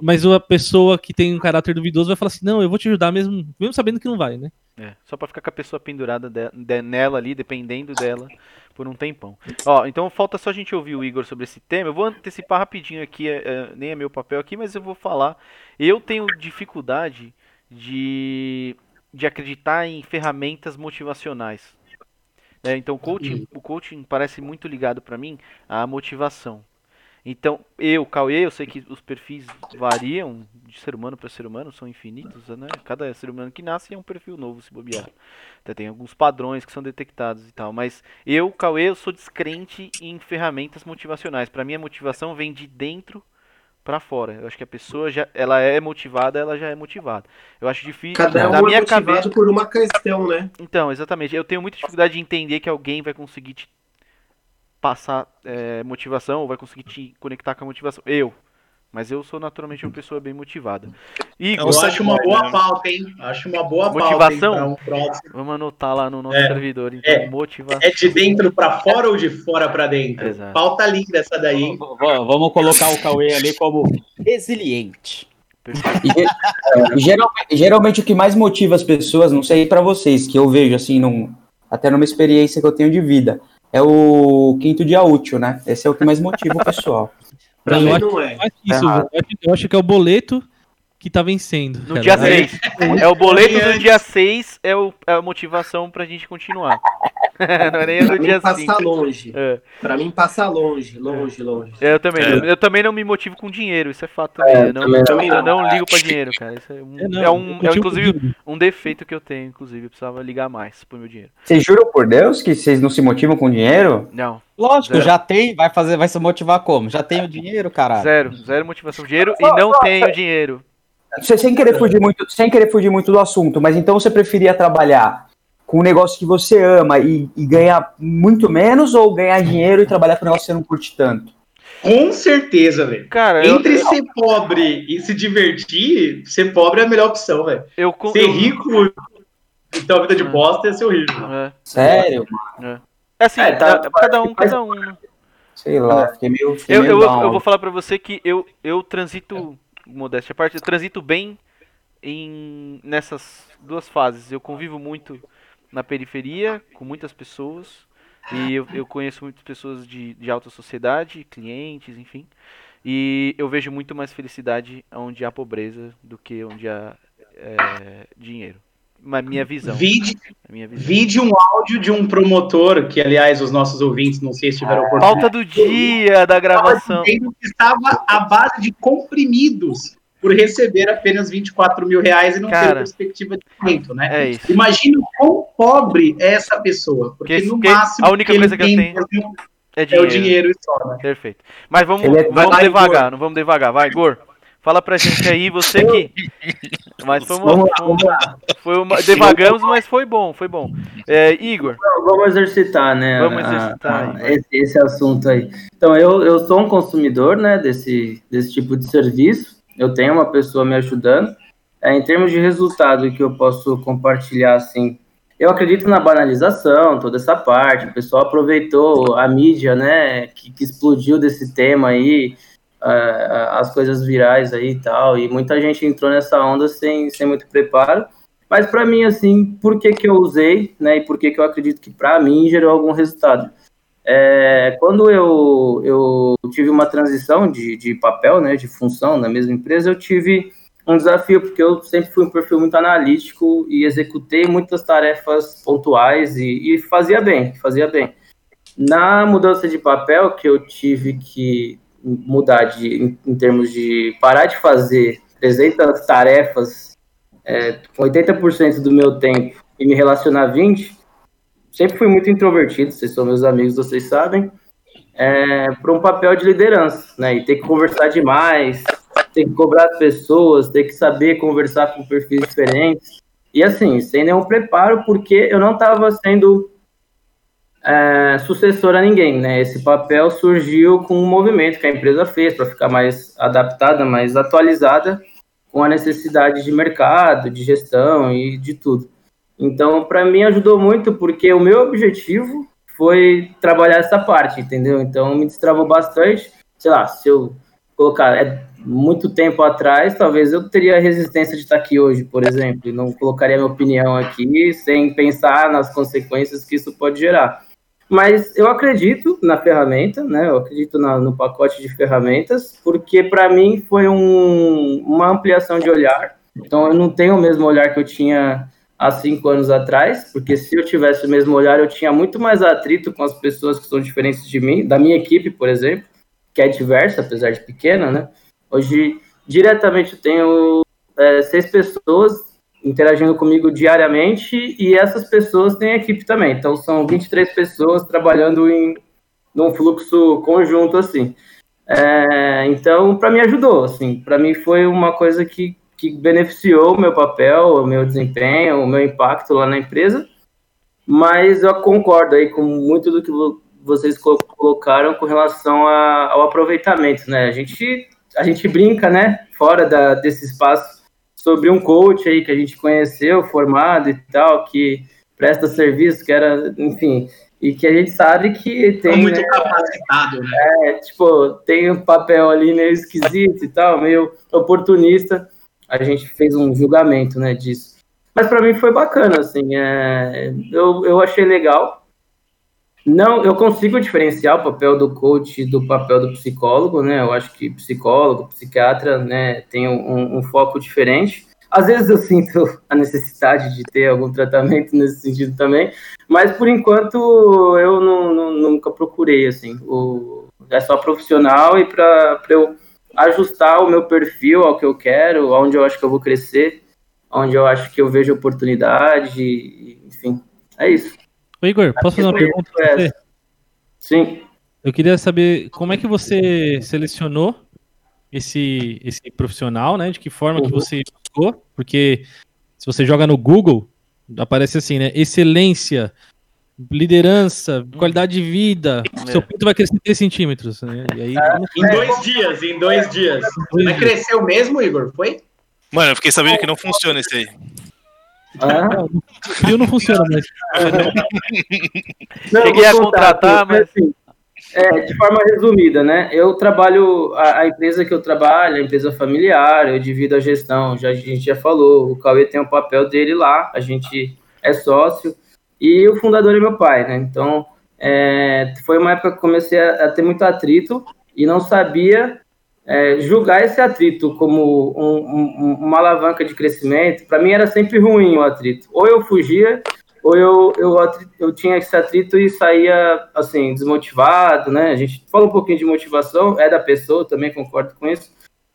Mas a pessoa que tem um caráter duvidoso vai falar assim: não, eu vou te ajudar mesmo, mesmo sabendo que não vai, né? É, só pra ficar com a pessoa pendurada de- de- nela ali, dependendo dela, por um tempão. Ó, então falta só a gente ouvir o Igor sobre esse tema. Eu vou antecipar rapidinho aqui, é, é, nem é meu papel aqui, mas eu vou falar. Eu tenho dificuldade de, de acreditar em ferramentas motivacionais. É, então coaching, o coaching parece muito ligado pra mim à motivação. Então, eu, Cauê, eu sei que os perfis variam de ser humano para ser humano, são infinitos, né? Cada ser humano que nasce é um perfil novo, se bobear. Até tem alguns padrões que são detectados e tal. Mas eu, Cauê, eu sou descrente em ferramentas motivacionais. Para mim, a motivação vem de dentro para fora. Eu acho que a pessoa já, ela é motivada, ela já é motivada. Eu acho difícil Cada um na é minha motivado cabeça. por uma questão, né? Então, exatamente. Eu tenho muita dificuldade de entender que alguém vai conseguir te passar é, motivação, ou vai conseguir te conectar com a motivação. Eu. Mas eu sou naturalmente uma pessoa bem motivada. Igor, Eu acho uma pode, boa né? pauta, hein? Acho uma boa Motivação? pauta um próximo. vamos anotar lá no nosso É, servidor. Então, é. motivação. É de dentro pra fora ou de fora pra dentro? Exato. Pauta linda essa daí, hein? Vamos colocar o Cauê ali como resiliente. Ge- geralmente, geralmente o que mais motiva as pessoas, não sei pra vocês, que eu vejo assim, num, até numa experiência que eu tenho de vida, é o quinto dia útil, né? Esse é o que mais motiva o pessoal. Pra mim não é. Mais que isso, eu acho que é o boleto que tá vencendo. No cara. dia Aí- 6. É o boleto do dia 6 é, o, é a motivação pra gente continuar. Não é nem Pra do mim dia passa 5. longe. É, Pra mim passa longe, longe, longe. eu também. É. não- Eu também não me motivo com dinheiro, isso é fato também. eu, não, também não. eu não ligo pra dinheiro, cara. Isso é um, É, não, é um- eu é inclusive um defeito que eu tenho, inclusive. Eu precisava ligar mais pro meu dinheiro. Vocês juram por Deus que vocês não se motivam com dinheiro? Não, Lógico, Zero. já tem, vai fazer, vai se motivar como? Já tem o dinheiro, caralho. zero. Zero motivação. Dinheiro e não tenho dinheiro. Sem querer, fugir muito, sem querer fugir muito do assunto, mas então você preferia trabalhar com um negócio que você ama e, e ganhar muito menos ou ganhar dinheiro e trabalhar com um negócio que você não curte tanto? Com certeza, velho. Cara, eu, Entre ser pobre e se divertir, ser pobre é a melhor opção, velho. eu, eu, Ser eu- rico e ter uma vida de bosta é ser horrível. É, Sério? é assim, É, tá- é, cada um, cada um. né? Sei lá, fiquei meio. Fiquei Eu, meio eu, eu vou falar pra você que eu, eu transito, modéstia à parte, eu transito bem em, nessas duas fases. Eu convivo muito na periferia, com muitas pessoas, e eu, eu conheço muitas pessoas de, de alta sociedade, clientes, enfim. E eu vejo muito mais felicidade onde há pobreza do que onde há é, dinheiro. Uma minha visão. Vide, a minha visão. vide um áudio de um promotor, que aliás os nossos ouvintes, não sei se tiveram oportunidade. Pauta do dia da gravação. que estava à base de comprimidos por receber apenas 24 mil reais e não ter Cara, perspectiva de aumento, né? É isso. Imagina o quão pobre é essa pessoa, porque Que- no que máximo a única que coisa ele que eu tem tenho mesmo É é dinheiro. o dinheiro e só, né? Perfeito. Mas vamos, é- vamos devagar, Igor. não vamos devagar. Vai, Gor. Fala pra gente aí, você que. Mas foi uma. Vamos lá, foi uma- devagamos, mas foi bom, foi bom. É, Igor, Vamos exercitar, né? Vamos a- exercitar a- vai. esse, esse assunto aí. Então, eu, eu sou um consumidor, né, desse, desse tipo de serviço. Eu tenho uma pessoa me ajudando. É, em termos de resultado que eu posso compartilhar, assim, eu acredito na banalização, toda essa parte. O pessoal aproveitou a mídia, né, que, que explodiu desse tema aí, as coisas virais aí e tal. E muita gente entrou nessa onda sem, sem muito preparo. Mas para mim, assim, por que, que eu usei, né? E por que, que eu acredito que para mim gerou algum resultado? É, quando eu, eu tive uma transição de, de papel, né, de função na mesma empresa, eu tive um desafio, porque eu sempre fui um perfil muito analítico e executei muitas tarefas pontuais e, e fazia bem, fazia bem. Na mudança de papel, que eu tive que mudar de, em, em termos de parar de fazer 300 tarefas é, 80% do meu tempo e me relacionar 20%, sempre fui muito introvertido, vocês são meus amigos, vocês sabem, é, para um papel de liderança, né? E ter que conversar demais, ter que cobrar as pessoas, ter que saber conversar com perfis diferentes. E assim, sem nenhum preparo, porque eu não estava sendo é, sucessor a ninguém, né? Esse papel surgiu com um movimento que a empresa fez para ficar mais adaptada, mais atualizada com a necessidade de mercado, de gestão e de tudo. Então, para mim ajudou muito porque o meu objetivo foi trabalhar essa parte, entendeu? Então, me destravou bastante. Sei lá, se eu colocar é, muito tempo atrás, talvez eu teria resistência de estar aqui hoje, por exemplo, e não colocaria minha opinião aqui sem pensar nas consequências que isso pode gerar. Mas eu acredito na ferramenta, né? Eu acredito na, no pacote de ferramentas, porque para mim foi um, uma ampliação de olhar. Então eu não tenho o mesmo olhar que eu tinha há cinco anos atrás, porque se eu tivesse o mesmo olhar, eu tinha muito mais atrito com as pessoas que são diferentes de mim, da minha equipe, por exemplo, que é diversa, apesar de pequena, né? Hoje, diretamente, eu tenho é, seis pessoas interagindo comigo diariamente e essas pessoas têm equipe também. Então são 23 pessoas trabalhando em num fluxo conjunto assim. É, então para mim ajudou, assim, para mim foi uma coisa que, que beneficiou o meu papel, o meu desempenho, o meu impacto lá na empresa. Mas eu concordo aí com muito do que vocês colocaram com relação a, ao aproveitamento, né? A gente a gente brinca, né, fora da, desse espaço sobre um coach aí que a gente conheceu, formado e tal, que presta serviço, que era, enfim, e que a gente sabe que tem. É muito né, capacitado, né? É, tipo, tem um papel ali meio esquisito e tal, meio oportunista. A gente fez um julgamento, né, disso. Mas para mim foi bacana, assim, é, eu, eu achei legal. Não, eu consigo diferenciar o papel do coach do papel do psicólogo, né? Eu acho que psicólogo, psiquiatra, né, tem um, um foco diferente. Às vezes eu sinto a necessidade de ter algum tratamento nesse sentido também, mas por enquanto eu não, não, nunca procurei, assim. O, é só profissional e para eu ajustar o meu perfil ao que eu quero, aonde eu acho que eu vou crescer, onde eu acho que eu vejo oportunidade, enfim, é isso. Ô Igor, posso fazer uma pergunta você? Sim. Eu queria saber como é que você selecionou esse, esse profissional, né? De que forma uhum. que você buscou? Porque se você joga no Google, aparece assim, né? Excelência, liderança, qualidade de vida. É. Seu pinto vai crescer 3 centímetros. Né? E aí, é, em dois dias, em dois dias. Vai crescer o mesmo, Igor? Foi? Mano, eu fiquei sabendo que não funciona esse aí. Ah. Frio não funciona, mas. Não, Cheguei a contratar, mas. Assim, é, de forma resumida, né? Eu trabalho, a, a, empresa que eu trabalho, a empresa familiar, eu divido a gestão, já, a gente já falou, o Cauê tem o um papel dele lá, a gente é sócio, e o fundador é meu pai, né? Então, é, foi uma época que comecei a, a ter muito atrito e não sabia é, julgar esse atrito como um, um, uma alavanca de crescimento, para mim era sempre ruim o atrito. Ou eu fugia, ou eu, eu, eu tinha esse atrito e saía, assim, desmotivado, né? A gente fala um pouquinho de motivação, é da pessoa, também concordo com isso,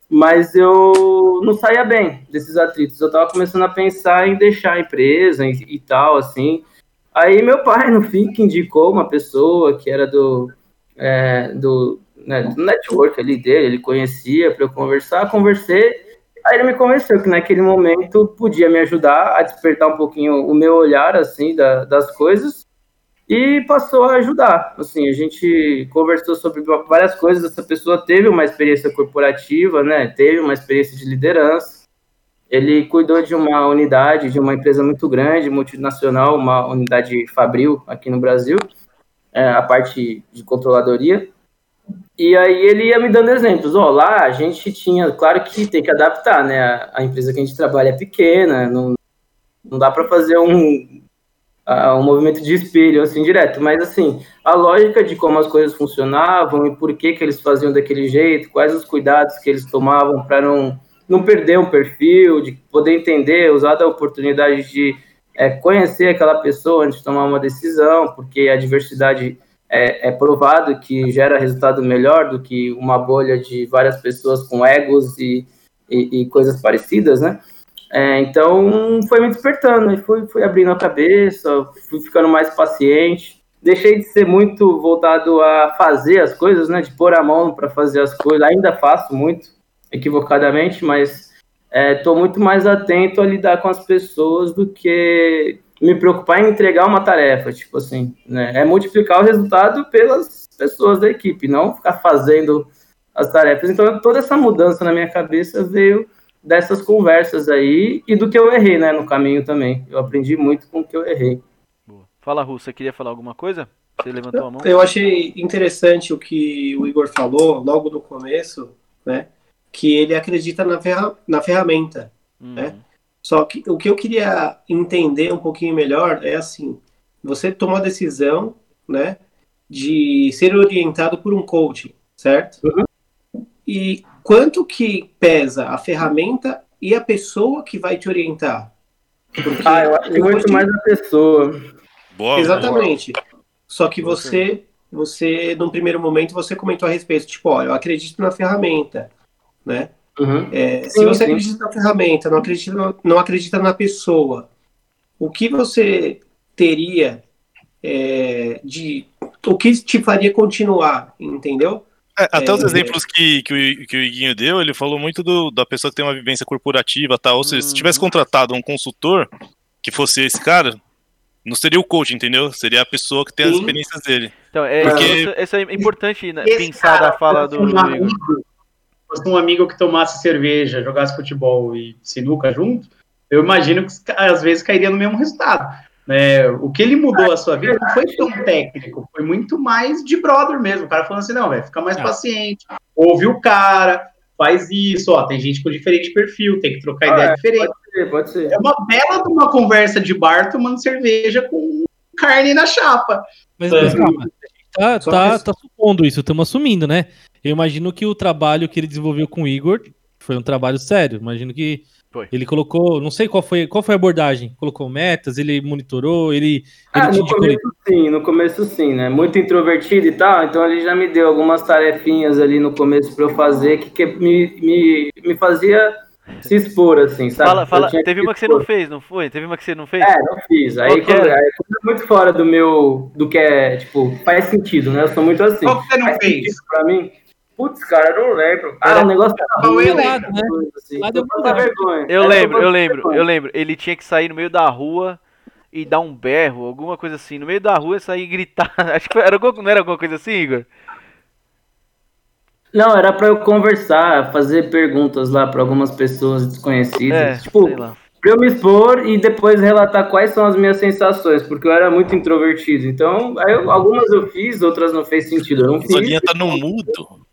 mas eu não saía bem desses atritos. Eu estava começando a pensar em deixar a empresa e, e tal, assim. Aí meu pai, no fim, que indicou uma pessoa que era do, é, do, né, do network ali dele, ele conhecia para eu conversar, conversei, aí ele me convenceu que naquele momento podia me ajudar a despertar um pouquinho o meu olhar, assim, da, das coisas, e passou a ajudar, assim, a gente conversou sobre várias coisas, essa pessoa teve uma experiência corporativa, né, teve uma experiência de liderança, ele cuidou de uma unidade, de uma empresa muito grande, multinacional, uma unidade Fabril aqui no Brasil, é, a parte de controladoria, e aí ele ia me dando exemplos. Ó, lá a gente tinha, claro que tem que adaptar, né? A empresa que a gente trabalha é pequena, não, Não dá para fazer um, uh, um movimento de espelho assim direto, mas assim, a lógica de como as coisas funcionavam e por que que eles faziam daquele jeito, quais os cuidados que eles tomavam para não não perder um perfil, de poder entender, usar da oportunidade de é, conhecer aquela pessoa antes de tomar uma decisão, porque a diversidade é, é, provado que gera resultado melhor do que uma bolha de várias pessoas com egos e, e, e coisas parecidas, né? É, então foi me despertando, fui, fui abrindo a cabeça, fui ficando mais paciente. Deixei de ser muito voltado a fazer as coisas, né? De pôr a mão para fazer as coisas. Ainda faço muito, equivocadamente, mas estou é, muito mais atento a lidar com as pessoas do que me preocupar em entregar uma tarefa, tipo assim, né? É multiplicar o resultado pelas pessoas da equipe, não ficar fazendo as tarefas. Então, toda essa mudança na minha cabeça veio dessas conversas aí e do que eu errei, né, no caminho também. Eu aprendi muito com o que eu errei. Boa. Fala, Russo, você queria falar alguma coisa? Você levantou a mão? Eu achei interessante o que o Igor falou logo no começo, né? Que ele acredita na, ferra na ferramenta, hum. né? Só que o que eu queria entender um pouquinho melhor é assim: você tomou a decisão, né, de ser orientado por um coach, certo? Uhum. E quanto que pesa a ferramenta e a pessoa que vai te orientar? Porque ah, eu acho muito mais a pessoa. Boa, Exatamente. Boa. Só que você, você, num primeiro momento, você comentou a respeito, tipo, ó, eu acredito na ferramenta, né? Uhum. É, se você acredita na ferramenta, não acredita, não acredita na pessoa, o que você teria é, de. O que te faria continuar, entendeu? É, até é, os exemplos que, que, o, que o Iguinho deu, ele falou muito do, da pessoa que tem uma vivência corporativa tal. Ou seja, se tivesse uhum. contratado um consultor que fosse esse cara, não seria o coach, entendeu? Seria a pessoa que tem Sim. as experiências dele. Então, é, Porque... isso, isso é importante né, pensar da fala do, do Igor fosse um amigo que tomasse cerveja, jogasse futebol e sinuca junto, eu imagino que às vezes cairia no mesmo resultado. É, o que ele mudou a sua vida não foi tão técnico, foi muito mais de brother mesmo. O cara falando assim: não, velho, fica mais paciente, ouve o cara, faz isso, ó. Tem gente com diferente perfil, tem que trocar ah, ideia é, diferente. Pode ser, pode ser. É uma bela de uma conversa de bar tomando cerveja com carne na chapa. Mas, mas calma, tá, tá, tá supondo isso, estamos assumindo, né? Eu imagino que o trabalho que ele desenvolveu com o Igor foi um trabalho sério. Imagino que foi. ele colocou, não sei qual foi, qual foi a abordagem. Colocou metas, ele monitorou, ele. Ah, no começo sim, no começo sim, né? Muito introvertido e tal, então ele já me deu algumas tarefinhas ali no começo para eu fazer que, que me, me, me fazia se expor, assim, sabe? Fala, fala. Teve uma que você não fez, não foi? Teve uma que você não fez? É, não fiz. Aí, quando, aí é muito fora do meu. do que é, tipo, faz sentido, né? Eu sou muito assim. Qual que você não faz fez? Pra mim. Putz, cara, eu não lembro. Ah, o negócio era ruim, lado, né? Assim. Eu, eu lembro, eu lembro, eu lembro. Ele tinha que sair no meio da rua e dar um berro, alguma coisa assim. No meio da rua sair e gritar. Acho que era, não era alguma coisa assim, Igor? Não, era para eu conversar, fazer perguntas lá para algumas pessoas desconhecidas. É, tipo, pra eu me expor e depois relatar quais são as minhas sensações, porque eu era muito introvertido. Então, eu, algumas eu fiz, outras não fez sentido. Eu não fiz. tá no mudo.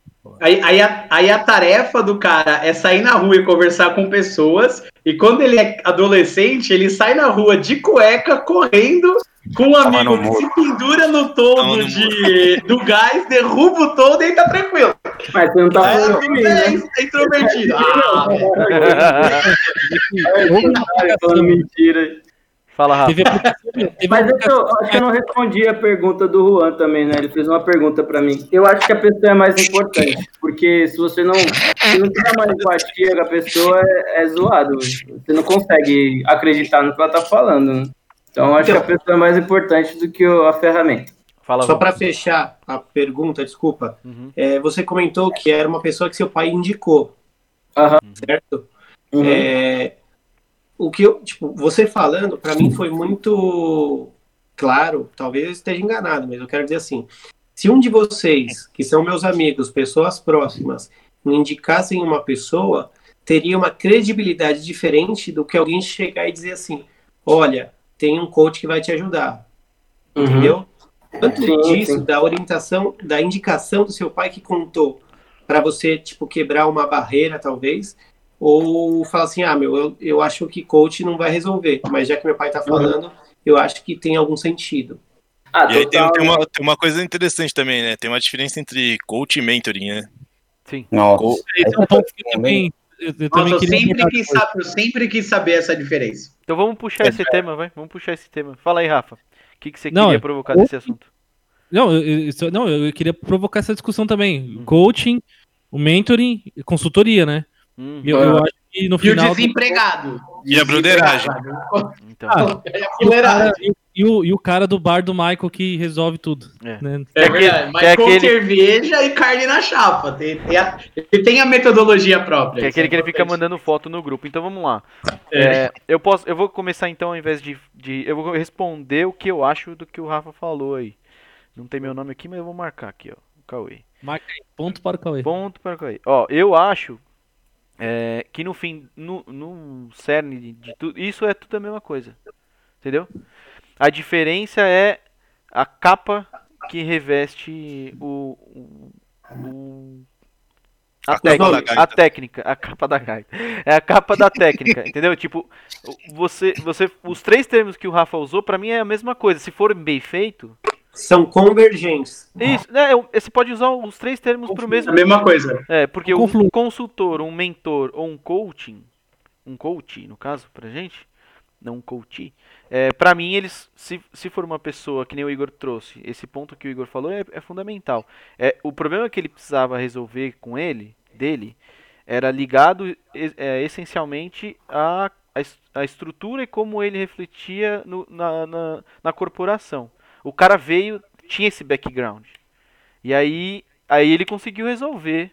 Aí, aí, a, aí a tarefa do cara é sair na rua e conversar com pessoas. E quando ele é adolescente, ele sai na rua de cueca, correndo, com um amigo que se pendura no todo de, do gás, derruba o todo e tá tranquilo. Mas você não tá é, falando é, é, é introvertido. Ah, é, mentira. Fala, Rafa. Teve, teve Mas eu, acho que eu não respondi a pergunta do Juan também, né? Ele fez uma pergunta para mim. Eu acho que a pessoa é mais importante, porque se você não, se não tiver uma empatia com a pessoa, é, é zoado. Você não consegue acreditar no que ela tá falando. Né? Então, eu acho então, que a pessoa é mais importante do que a ferramenta. Fala, Só para fechar a pergunta, desculpa. Uhum. É, você comentou que era uma pessoa que seu pai indicou. Uhum. Certo? Uhum. É, o que eu, tipo, você falando, para mim foi muito claro, talvez eu esteja enganado, mas eu quero dizer assim, se um de vocês, que são meus amigos, pessoas próximas, me indicassem uma pessoa, teria uma credibilidade diferente do que alguém chegar e dizer assim, olha, tem um coach que vai te ajudar. Uhum. Entendeu? Tanto sim, disso, sim. da orientação, da indicação do seu pai que contou para você, tipo, quebrar uma barreira, talvez, ou fala assim, ah, meu, eu, eu acho que coach não vai resolver, mas já que meu pai tá falando, eu acho que tem algum sentido. Ah, E aí tem, tem uma, tem uma coisa interessante também, né? Tem uma diferença entre coach e mentoring, né? Sim. Nossa. Esse é um ponto que eu também, eu, eu também Nossa, eu queria sempre, quis saber, eu sempre quis saber essa diferença. Então vamos puxar esse tema, vai. Vamos puxar esse tema. Fala aí, Rafa. O que, que você Não, queria é- provocar desse assunto? Não, eu, não, eu queria provocar essa discussão também. Hum. Coaching, o mentoring, e consultoria, né? Hum, Eu, eu acho que no E o final. do- desempregado. E a broderagem. então. Ah, É e, o cara, fuleiragem. e, o, e o cara do bar do Michael que resolve tudo. É. né? É aquele- verdade, mas é com aquele- cerveja e carne na chapa. Tem, tem a, ele tem a metodologia própria. Que é aquele que ele fica mandando foto no grupo. Então vamos lá. É. É, eu posso, eu vou começar então ao invés de, de, eu vou responder o que eu acho do que o Rafa falou aí. Não tem meu nome aqui, mas eu vou marcar aqui, ó, o Cauê. Marca aí, ponto para o Cauê. Ponto para o Cauê. Ó, eu acho é, que no fim, no, no cerne de, de tudo, isso é tudo a mesma coisa. Entendeu? A diferença é a capa que reveste o, o, o- a, A capa técnica, a técnica, a capa da gaita. É a capa da técnica, entendeu? Tipo, você, você, os três termos que o Rafa usou, pra mim é a mesma coisa. Se for bem feito, São convergentes. isso, né? Você pode usar os três termos pro mesmo A mesma coisa. é, porque um consultor, um mentor ou um coaching, um coach, no caso, pra gente, não um coach, é, pra mim, eles, se, se for uma pessoa que nem o Igor trouxe, esse ponto que o Igor falou é, é fundamental. É, o problema que ele precisava resolver com ele, dele, era ligado é, essencialmente à, à estrutura e como ele refletia no- na, na, na corporação. O cara veio, tinha esse background. E aí, aí ele conseguiu resolver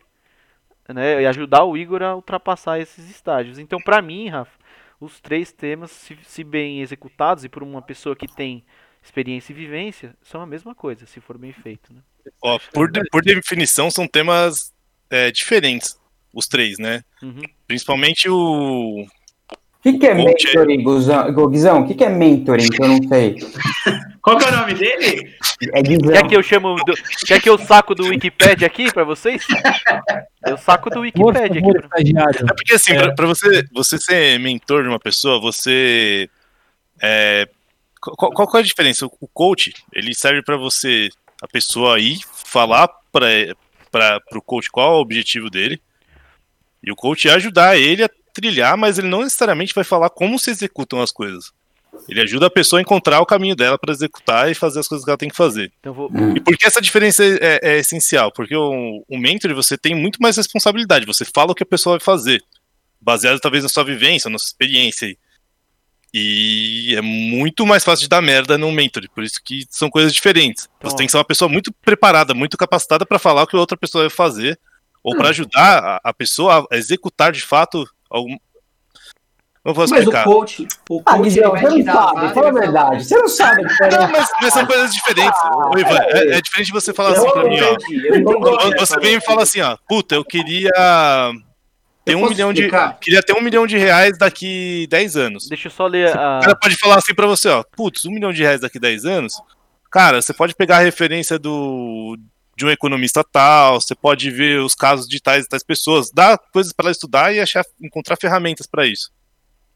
né, e ajudar o Igor a ultrapassar esses estágios. Então, pra mim, Rafa, os três temas, se, se bem executados e por uma pessoa que tem experiência e vivência, são a mesma coisa, se for bem feito. Né? Ó, por, por definição, são temas é, diferentes, os três, né? Uhum. Principalmente o. O que, que é mentoring, Guzão? Guizão? O que, que é mentoring que eu não sei? Qual que é o nome dele? É Guizão. Quer que eu chamo do, quer que eu saco do Wikipedia aqui pra vocês? Eu saco do Wikipedia aqui. pra-. É porque assim, pra, pra você, você ser mentor de uma pessoa, você. É, qual, qual que é a diferença? O o coach, ele serve pra você, a pessoa aí, falar para o coach qual é o objetivo dele. E o coach ajudar ele a trilhar, mas ele não necessariamente vai falar como se executam as coisas. Ele ajuda a pessoa a encontrar o caminho dela para executar e fazer as coisas que ela tem que fazer. Então vou, E por que essa diferença é, é essencial? Porque o, o mentor você tem muito mais responsabilidade. Você fala o que a pessoa vai fazer, baseado talvez na sua vivência, na sua experiência. aí. E é muito mais fácil de dar merda num mentor. Por isso que são coisas diferentes. Então, você ó. tem que ser uma pessoa muito preparada, muito capacitada para falar o que a outra pessoa vai fazer, ou para ajudar a, a pessoa a executar de fato algum. Não vou Mas o explicar. coach, o Ah, coach ele Guizão, vai você não dar sabe, fala a verdade. Você não sabe Não, mas, mas são coisas diferentes. Ô, Ivan, é, é diferente de você falar assim Eu pra mim, ó. eu você vem e fala assim, ó, puta, eu queria ter Eu um milhão de. explicar? Queria ter um milhão de reais daqui 10 anos. deixa eu só ler O a. cara pode falar assim pra você, ó, putz, um milhão de reais daqui 10 anos. Cara, você pode pegar a referência do de um economista tal, você pode ver os casos de tais e tais pessoas, dá coisas pra ela estudar e achar, encontrar ferramentas pra isso.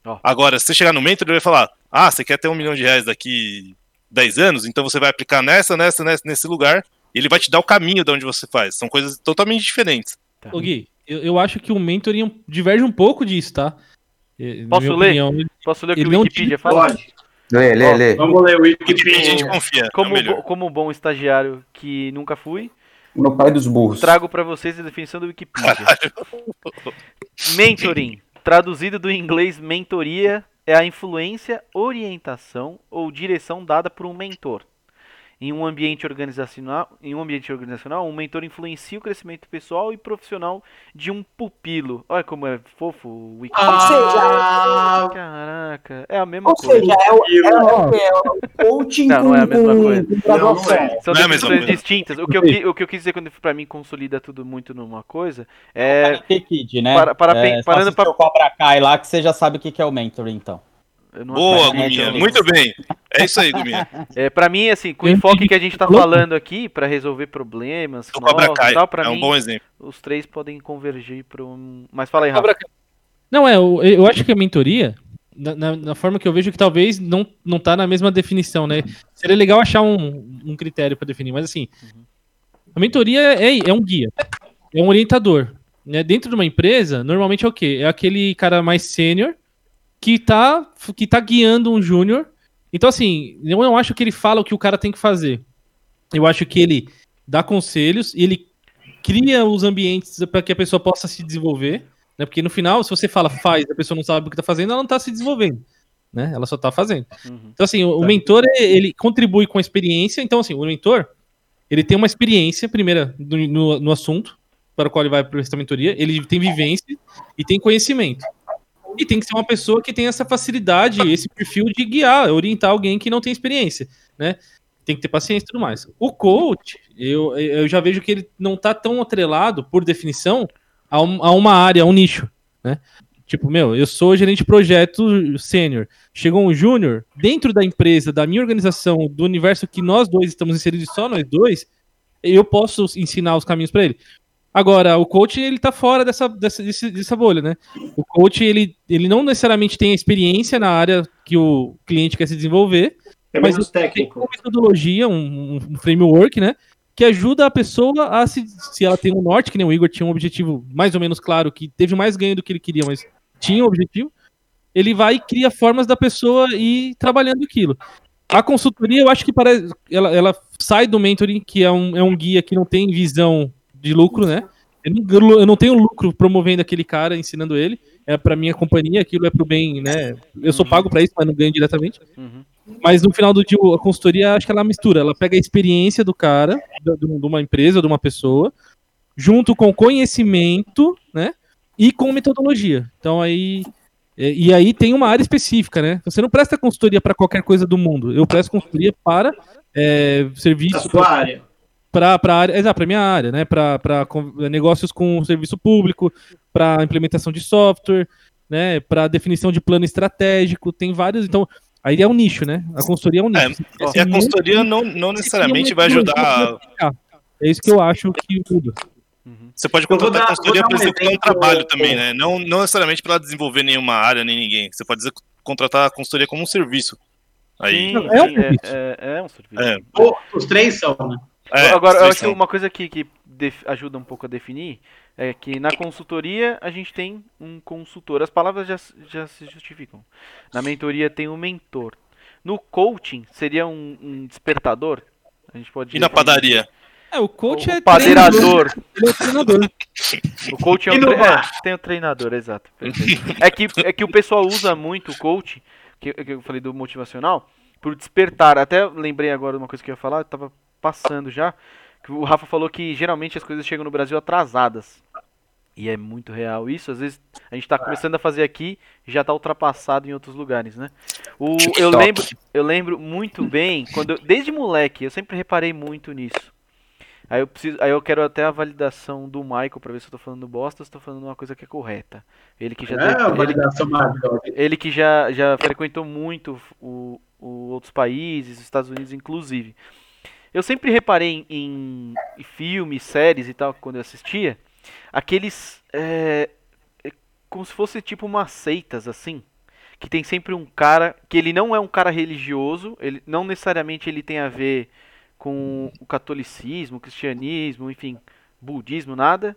Ó. Agora, se você chegar no mentor, ele vai falar: Ah, você quer ter um milhão de reais daqui 10 anos, então você vai aplicar nessa, nessa, nessa, nesse lugar, e ele vai te dar o caminho de onde você faz. São coisas totalmente diferentes. Ô, Gui, eu, eu acho que o mentoring diverge um pouco disso, tá? Na Posso ler? opinião, ele- Posso ler o que o Wikipedia fala? Pode. Lê, lê, lê. Vamos ler o Wikipedia a gente confia. é Como, melhor. bo- como bom estagiário que nunca fui, Meu pai dos burros. trago pra vocês a definição do Wikipedia. Mentoring, traduzido do inglês mentoria, é a influência, orientação ou direção dada por um mentor. Em um ambiente organizacional, em um ambiente organizacional, um mentor influencia o crescimento pessoal e profissional de um pupilo. Olha como é fofo o Wikipedia. Ah, Caraca, é a mesma Ou coisa. seja, é o, é o, é o coaching Não, não é a mesma coisa. Não, não é. São Não é a mesma definições coisa. distintas. O que, eu, o que eu quis dizer quando pra mim consolida tudo muito numa coisa é. Karate Kid, né? para- para- é, parando só pra- assistir o Cobra Kai lá que você já sabe o que que é o mentor, então. Eu não Boa, Guminha. Muito bem. É isso aí, Guminha. É, pra mim, assim, com o enfoque que a gente tá falando aqui, pra resolver problemas, O Cobra novos Kai e tal, pra é um mim, bom exemplo. os três podem convergir pra um. Mas fala aí, Rafa. Cobra Kai. Não, é, eu, eu acho que a mentoria, na, na, na forma que eu vejo que talvez não, não tá na mesma definição, né? Seria legal achar um, um critério para definir, mas assim, a mentoria é, é um guia, é um orientador. Né? Dentro de uma empresa, normalmente é o quê? É aquele cara mais sênior que tá, que tá guiando um júnior. Então, assim, eu não acho que ele fala o que o cara tem que fazer. Eu acho que ele dá conselhos e ele cria os ambientes para que a pessoa possa se desenvolver. Né? Porque no final, se você fala faz, a pessoa não sabe o que tá fazendo, ela não tá se desenvolvendo. Né? Ela só tá fazendo. Uhum. Então, assim, o, o mentor, ele contribui com a experiência. Então, assim, o mentor, ele tem uma experiência, primeira, no, no, no assunto para o qual ele vai prestar mentoria. Ele tem vivência e tem conhecimento. E tem que ser uma pessoa que tem essa facilidade, esse perfil de guiar, orientar alguém que não tem experiência, né? Tem que ter paciência e tudo mais. O coach, eu, eu já vejo que ele não tá tão atrelado, por definição, a, um- a uma área, a um nicho, né? Tipo, meu, eu sou gerente de projeto sênior. Chegou um júnior, dentro da empresa, da minha organização, do universo que nós dois estamos inseridos, só nós dois, eu posso ensinar os caminhos para ele. Agora, o coach, ele tá fora dessa, dessa, dessa bolha, né? O coach, ele, ele não necessariamente tem a experiência na área que o cliente quer se desenvolver, É Mas tem técnico. uma metodologia, um, um framework, né? Que ajuda a pessoa a se. Se ela tem um norte, que nem o Igor tinha um objetivo mais ou menos claro, que teve mais ganho do que ele queria, mas tinha um objetivo, ele vai e cria formas da pessoa ir trabalhando aquilo. A consultoria, eu acho que parece, ela, ela sai do mentoring, que é um, é um guia que não tem visão de lucro, né? Eu não, eu não tenho lucro promovendo aquele cara, ensinando ele. É pra minha companhia, aquilo é pro bem, né? Eu sou pago pra isso, mas não ganho diretamente. Uhum. Mas no final do dia, a consultoria, acho que ela mistura. Ela pega a experiência do cara, da- de de uma empresa, de uma pessoa, junto com conhecimento, né? E com metodologia. Então aí. E e aí tem uma área específica, né? Você não presta consultoria para qualquer coisa do mundo. Eu presto consultoria para é, Da serviço sua área. Para para área, exato, para minha área, né? Para negócios com serviço público, para implementação de software, né? Para definição de plano estratégico, tem vários. Então, aí é um nicho, né? A consultoria é um nicho. E a consultoria não, não necessariamente vai ajudar. É isso que eu acho que muda. Você pode contratar dar- a consultoria para um executar um exemplo, trabalho também, né? Não, não necessariamente para desenvolver nenhuma área nem ninguém. Você pode contratar a consultoria como um serviço. Aí, Sim, é um é, serviço. é- é um serviço. É. Os três são, né? É, Agora, eu acho que uma coisa que, que ajuda um pouco a definir é que na consultoria a gente tem um consultor. As palavras já, já se justificam. Na mentoria tem um mentor. No coaching seria um, um despertador. A gente pode E na padaria? É, o coach o é padeirador. Ele é treinador. O coach é um no tre- bar? é, tem o treinador, exato. perfeito. É que, é que o pessoal usa muito o coach, que, que eu falei do motivacional, por despertar. Até lembrei agora de uma coisa que eu ia falar, eu tava passando já. O Rafa falou que geralmente as coisas chegam no Brasil atrasadas. E é muito real isso. Às vezes a gente tá começando a fazer aqui e já tá ultrapassado em outros lugares, né? O, eu, lembro, eu lembro muito bem, quando eu- desde moleque, eu sempre reparei muito nisso. Aí eu, preciso, aí eu quero até a validação do Michael pra ver se eu tô falando bosta ou se tô falando uma coisa que é correta. Ele que já, É, teve- ele, maravilhosa. ele que já, já frequentou muito o, o outros países, os Estados Unidos inclusive. Eu sempre reparei em, em filmes, séries e tal, quando eu assistia, aqueles. é, é como se fosse tipo umas seitas assim. Que tem sempre um cara. Que ele não é um cara religioso, ele não necessariamente ele tem a ver com o catolicismo, o cristianismo, enfim, budismo, nada.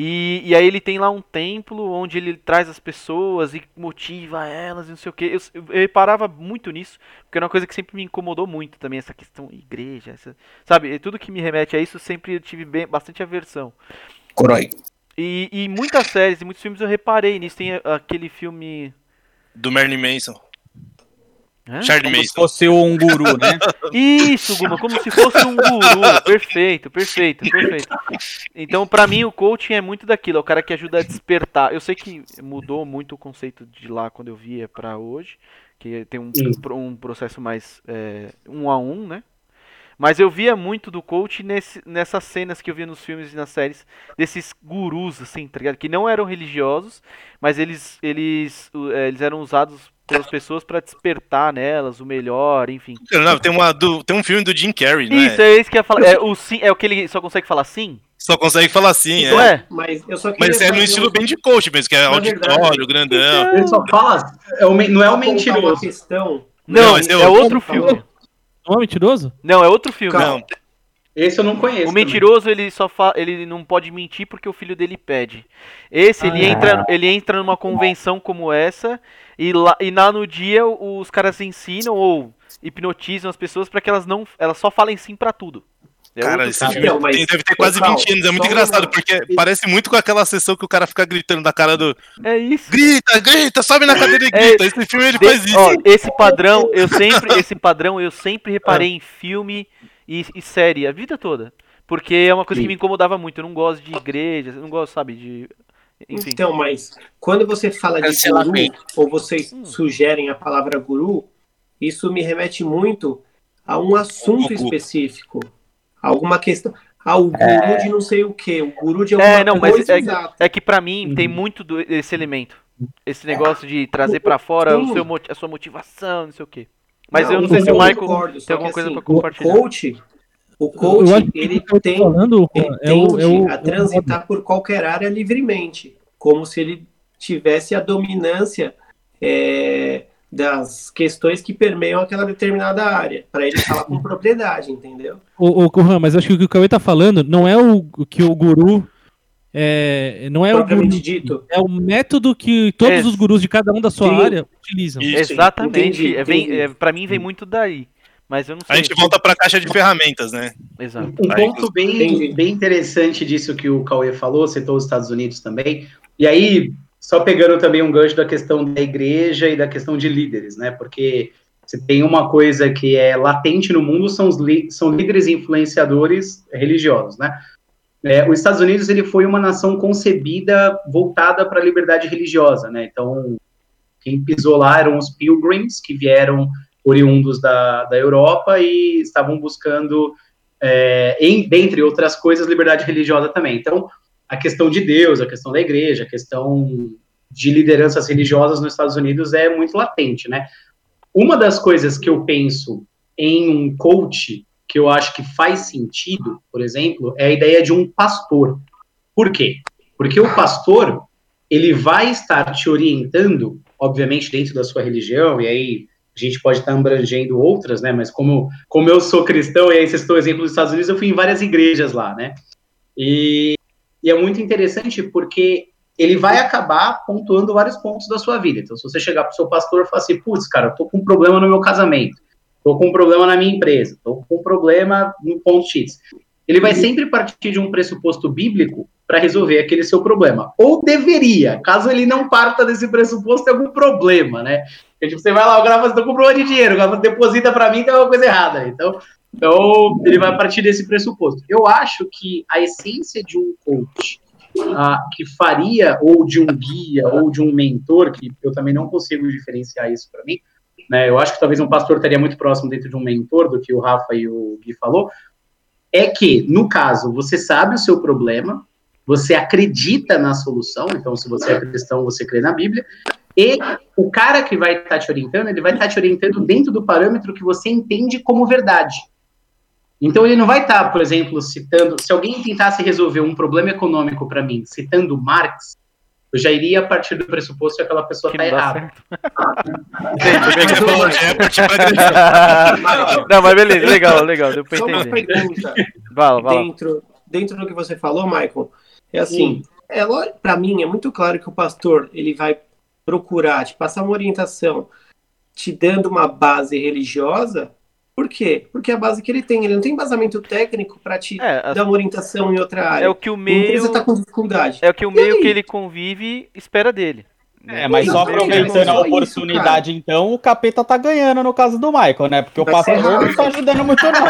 E, e aí ele tem lá um templo onde ele traz as pessoas e motiva elas e não sei o que. Eu, eu, muito nisso, porque era uma coisa que sempre me incomodou muito também, essa questão igreja, essa- sabe? Tudo que me remete a isso sempre eu tive bem, bastante aversão. Coroi. E, e em muitas séries e muitos filmes eu reparei nisso. Tem aquele filme. Do Marilyn Manson. Hã? Charlie Como se fosse um guru, né? Isso, Guma, como se fosse um guru. Perfeito, perfeito, perfeito. Então, pra mim, o coaching é muito daquilo, é o cara que ajuda a despertar. Eu sei que mudou muito o conceito de lá quando eu via pra hoje, que tem um, um processo mais é, um a um, né? Mas eu via muito do coach nesse, nessas cenas que eu via nos filmes e nas séries, desses gurus, assim, tá ligado? Que não eram religiosos, mas eles, eles, é, eles eram usados pelas pessoas pra despertar nelas o melhor, enfim. Não, tem, uma, do- tem um filme do Jim Carrey, né? Isso, é isso que eu ia falar. É o, sim, é o que ele só consegue falar sim? Só consegue falar assim, Então é. é. Mas eu só Mas é no estilo um- bem de coach mesmo, que é Na auditório, verdade. grandão. Ele só fala. é o não é o mentiroso. questão. Não, Não, é é outro. filme. Não é mentiroso? Não, é outro filme. Não, Esse eu não conheço. O mentiroso, ele só fa... ele não pode mentir porque o filho dele pede. Esse, ele, Ah. entra, ele entra numa convenção como essa e lá, e lá no dia os caras ensinam ou hipnotizam as pessoas pra que elas não elas só falem sim pra tudo. É cara, esse filme. filme Então, mas- deve ter quase Calma, 20 anos. É muito engraçado, uma- porque parece muito com aquela sessão que o cara fica gritando na cara do. É isso. Grita, grita, sobe na cadeira e É, grita. Esse filme ele De- faz isso. ó, esse padrão, eu sempre, esse padrão eu sempre reparei em filme e, e série a vida toda. Porque é uma coisa que me incomodava muito. Eu não gosto de igrejas, eu não gosto, sabe, de. Enfim. Então, mas quando você fala de guru, ou vocês sugerem a palavra guru, isso me remete muito a um assunto específico. Alguma questão. Ah, o guru de não sei o que, o guru de alguma É, não, mas coisa é, exata. é que pra mim tem muito do- esse elemento. Esse negócio de trazer pra fora o seu, a sua motivação, não sei o quê. Mas Não, eu não sei se o Michael concordo, tem alguma que, coisa assim, pra compartilhar. O coach, o Eu coach, acho que ele tem, falando ele é o, é o, tende a transitar por qualquer área livremente, como se ele tivesse a dominância é, das questões que permeiam aquela determinada área, para ele falar com propriedade, entendeu? o, o mas acho que o que o Cauê tá falando não é o, o que o guru. É, não é o guru, dito. é o método que todos É. os gurus de cada um da sua Sim. área utilizam. Isso. Exatamente. É, é, pra mim vem muito daí. Mas eu não sei. A gente volta pra caixa de ferramentas, né? Exato. Um ponto bem, bem interessante disso que o Cauê falou, citou os Estados Unidos também. E aí, só pegando também um gancho da questão da igreja e da questão de líderes, né? Porque se tem uma coisa que é latente no mundo, são, os são líderes e influenciadores religiosos, né? É, os Estados Unidos ele foi uma nação concebida voltada para a liberdade religiosa, né? Então, quem pisou lá eram os Pilgrims, que vieram oriundos da, da Europa e estavam buscando é, em, dentre outras coisas, liberdade religiosa também. Então, a questão de Deus, a questão da igreja, a questão de lideranças religiosas nos Estados Unidos é muito latente, né? Uma das coisas que eu penso em um coach que eu acho que faz sentido, por exemplo, é a ideia de um pastor. Por quê? Porque o pastor, ele vai estar te orientando, obviamente dentro da sua religião, e aí a gente pode estar abrangendo outras, né? Mas como, como eu sou cristão, e aí você citou o exemplo dos Estados Unidos, eu fui em várias igrejas lá, né? E, e é muito interessante porque ele vai acabar pontuando vários pontos da sua vida. Então, se você chegar para o seu pastor e falar assim, putz, cara, eu tô com um problema no meu casamento, tô com um problema na minha empresa, tô com um problema no ponto X. Ele vai sempre partir de um pressuposto bíblico para resolver aquele seu problema. Ou deveria, caso ele não parta desse pressuposto, tem algum problema, né? Porque, tipo, você vai lá, o cara fala, tô com problema de dinheiro, o cara fala, deposita para mim, tem alguma coisa errada. Então, então, ele vai partir desse pressuposto. Eu acho que a essência de um coach ah, que faria, ou de um guia, ou de um mentor, que eu também não consigo diferenciar isso para mim, né? Eu acho que talvez um pastor estaria muito próximo dentro de um mentor do que o Rafa e o Gui falou, é que, no caso, você sabe o seu problema, você acredita na solução, então se você é cristão, você crê na Bíblia, e o cara que vai estar te orientando, ele vai estar te orientando dentro do parâmetro que você entende como verdade. Então ele não vai estar, por exemplo, citando, se alguém tentasse resolver um problema econômico para mim, citando Marx, eu já iria a partir do pressuposto que aquela pessoa Que está errada. Não, mas beleza, legal, legal, deu pra Só uma entender. pergunta. Fala, fala. dentro, dentro do que você falou, Michael, é assim, é, para mim é muito claro que o pastor ele vai procurar te passar uma orientação, te dando uma base religiosa. Por quê? Porque é a base que ele tem, ele não tem embasamento técnico para te É, a- dar uma orientação em outra área. é o que o A meio. empresa tá com dificuldade. É o que o meio aí? que ele convive espera dele. É, mas só aproveitando a só isso, oportunidade, então, o capeta tá ganhando no caso do Michael, né? Porque o Vai pastor não tá ajudando muito, não.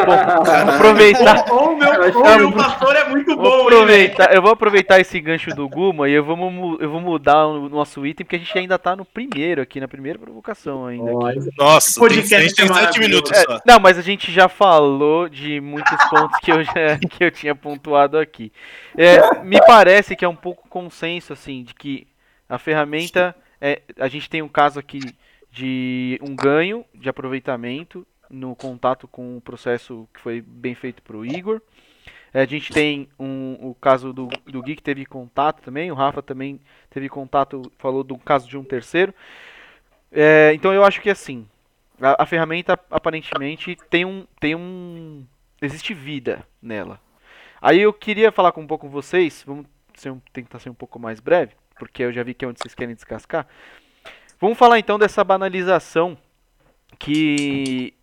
Aproveitar. Ou o meu, ou o meu pastor é muito Vou bom, hein, aproveitar, eu vou aproveitar esse gancho do Guma e eu vou, eu vou mudar o nosso item, porque a gente ainda tá no primeiro aqui, na primeira provocação ainda. aqui. Nossa, Podcast tem, a gente tem é sete maravilhoso. minutos É, só. não, mas a gente já falou de muitos pontos que eu, já, que eu tinha pontuado aqui. É, me parece que é um pouco consenso, assim, de que a ferramenta. É, a gente tem um caso aqui de um ganho de aproveitamento no contato com o processo que foi bem feito para o Igor. É, a gente tem um, o caso do, do Gui que teve contato também, o Rafa também teve contato, falou do caso de um terceiro. É, então eu acho que assim, a, a ferramenta aparentemente tem um, tem um, existe vida nela. Aí eu queria falar com um pouco com vocês, vamos ser um- tentar ser um pouco mais breve, porque eu já vi que é onde vocês querem descascar. Vamos falar então dessa banalização que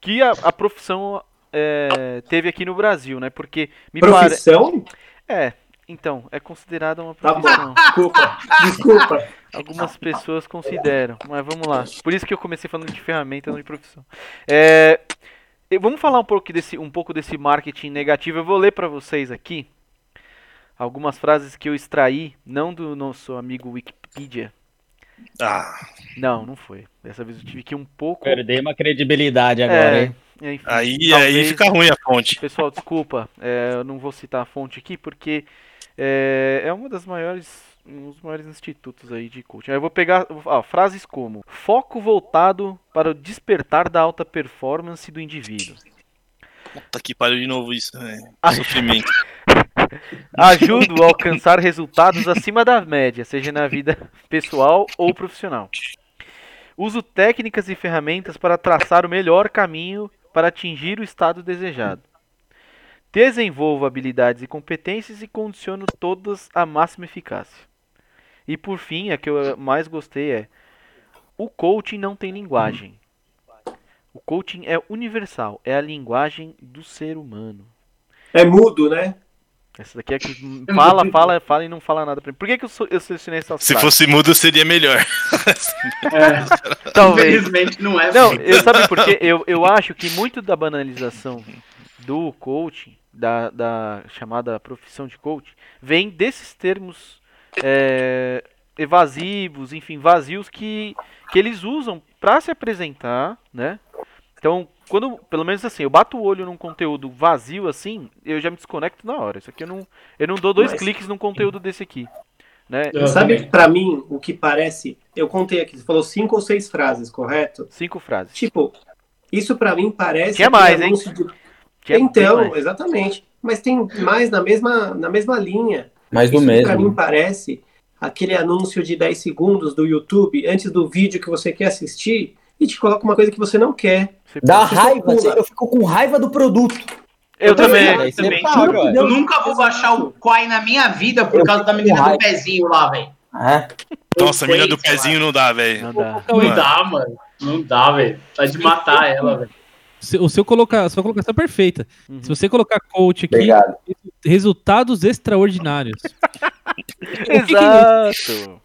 que a, a profissão é, teve aqui no Brasil, né? Porque me parece Profissão? é, então é considerada uma Tá profissão. Desculpa, desculpa. Algumas pessoas consideram, mas vamos lá. Por isso que eu comecei falando de ferramenta, não de profissão. É, vamos falar um pouco desse, um pouco desse marketing negativo. Eu vou ler para vocês aqui algumas frases que eu extraí, não do nosso amigo Wikipedia. Ah, Não, não foi. Dessa vez eu tive que ir um pouco. Perdei uma credibilidade agora, É, hein? enfim, aí, aí talvez- fica ruim a fonte. Pessoal, desculpa, é, eu não vou citar a fonte aqui porque é, é uma das maiores, um dos maiores institutos aí de coaching. Aí eu vou pegar ó, frases como foco voltado para o despertar da alta performance do indivíduo. Puta que pariu de novo isso, velho. Ah. Sofrimento. Ajudo a alcançar resultados acima da média, seja na vida pessoal ou profissional. Uso técnicas e ferramentas para traçar o melhor caminho para atingir o estado desejado. Desenvolvo habilidades e competências e condiciono todas à máxima eficácia. E por fim, a que eu mais gostei é: o coaching não tem linguagem. O coaching é universal, é a linguagem do ser humano. É mudo, né? Essa daqui é que fala, fala, fala e não fala nada pra mim. Por que, que eu, eu selecionei essa Se fosse mudo, seria melhor. Talvez. Infelizmente não é Não, assim. eu sabe por quê? Eu, eu acho que muito da banalização do coaching, da, da chamada profissão de coaching, vem desses termos é, evasivos, enfim, vazios que, que eles usam pra se apresentar, né? Então, quando, pelo menos assim, eu bato o olho num conteúdo vazio assim, eu já me desconecto na hora. Isso aqui eu não, eu não dou dois Mas- cliques num conteúdo desse aqui, né? Sabe Exatamente. pra mim o que parece? Eu contei aqui, você falou cinco ou seis frases, correto? Cinco frases. Tipo, isso pra mim parece. Tinha aquele mais, hein? de- Que é então, mais. exatamente. Mas tem mais na mesma, na mesma linha. Mais do Isso pra mim mesmo. parece aquele anúncio de 10 segundos do YouTube antes do vídeo que você quer assistir e te coloca uma coisa que você não quer. Dá Você raiva, eu fico com raiva do produto. Eu também. Aí você também. paga, ué. Eu nunca vou baixar o Quai na minha vida por Eu causa da menina do pezinho lá, velho. É. Nossa, a mina do pezinho não dá, velho. Não dá. Não Mano. dá, mano. Não dá, velho. Tá de matar ela, velho. Se- O seu colocar, a sua colocação é perfeita. Uhum. Se você colocar coach aqui, Obrigado. resultados extraordinários. O que que- Exato.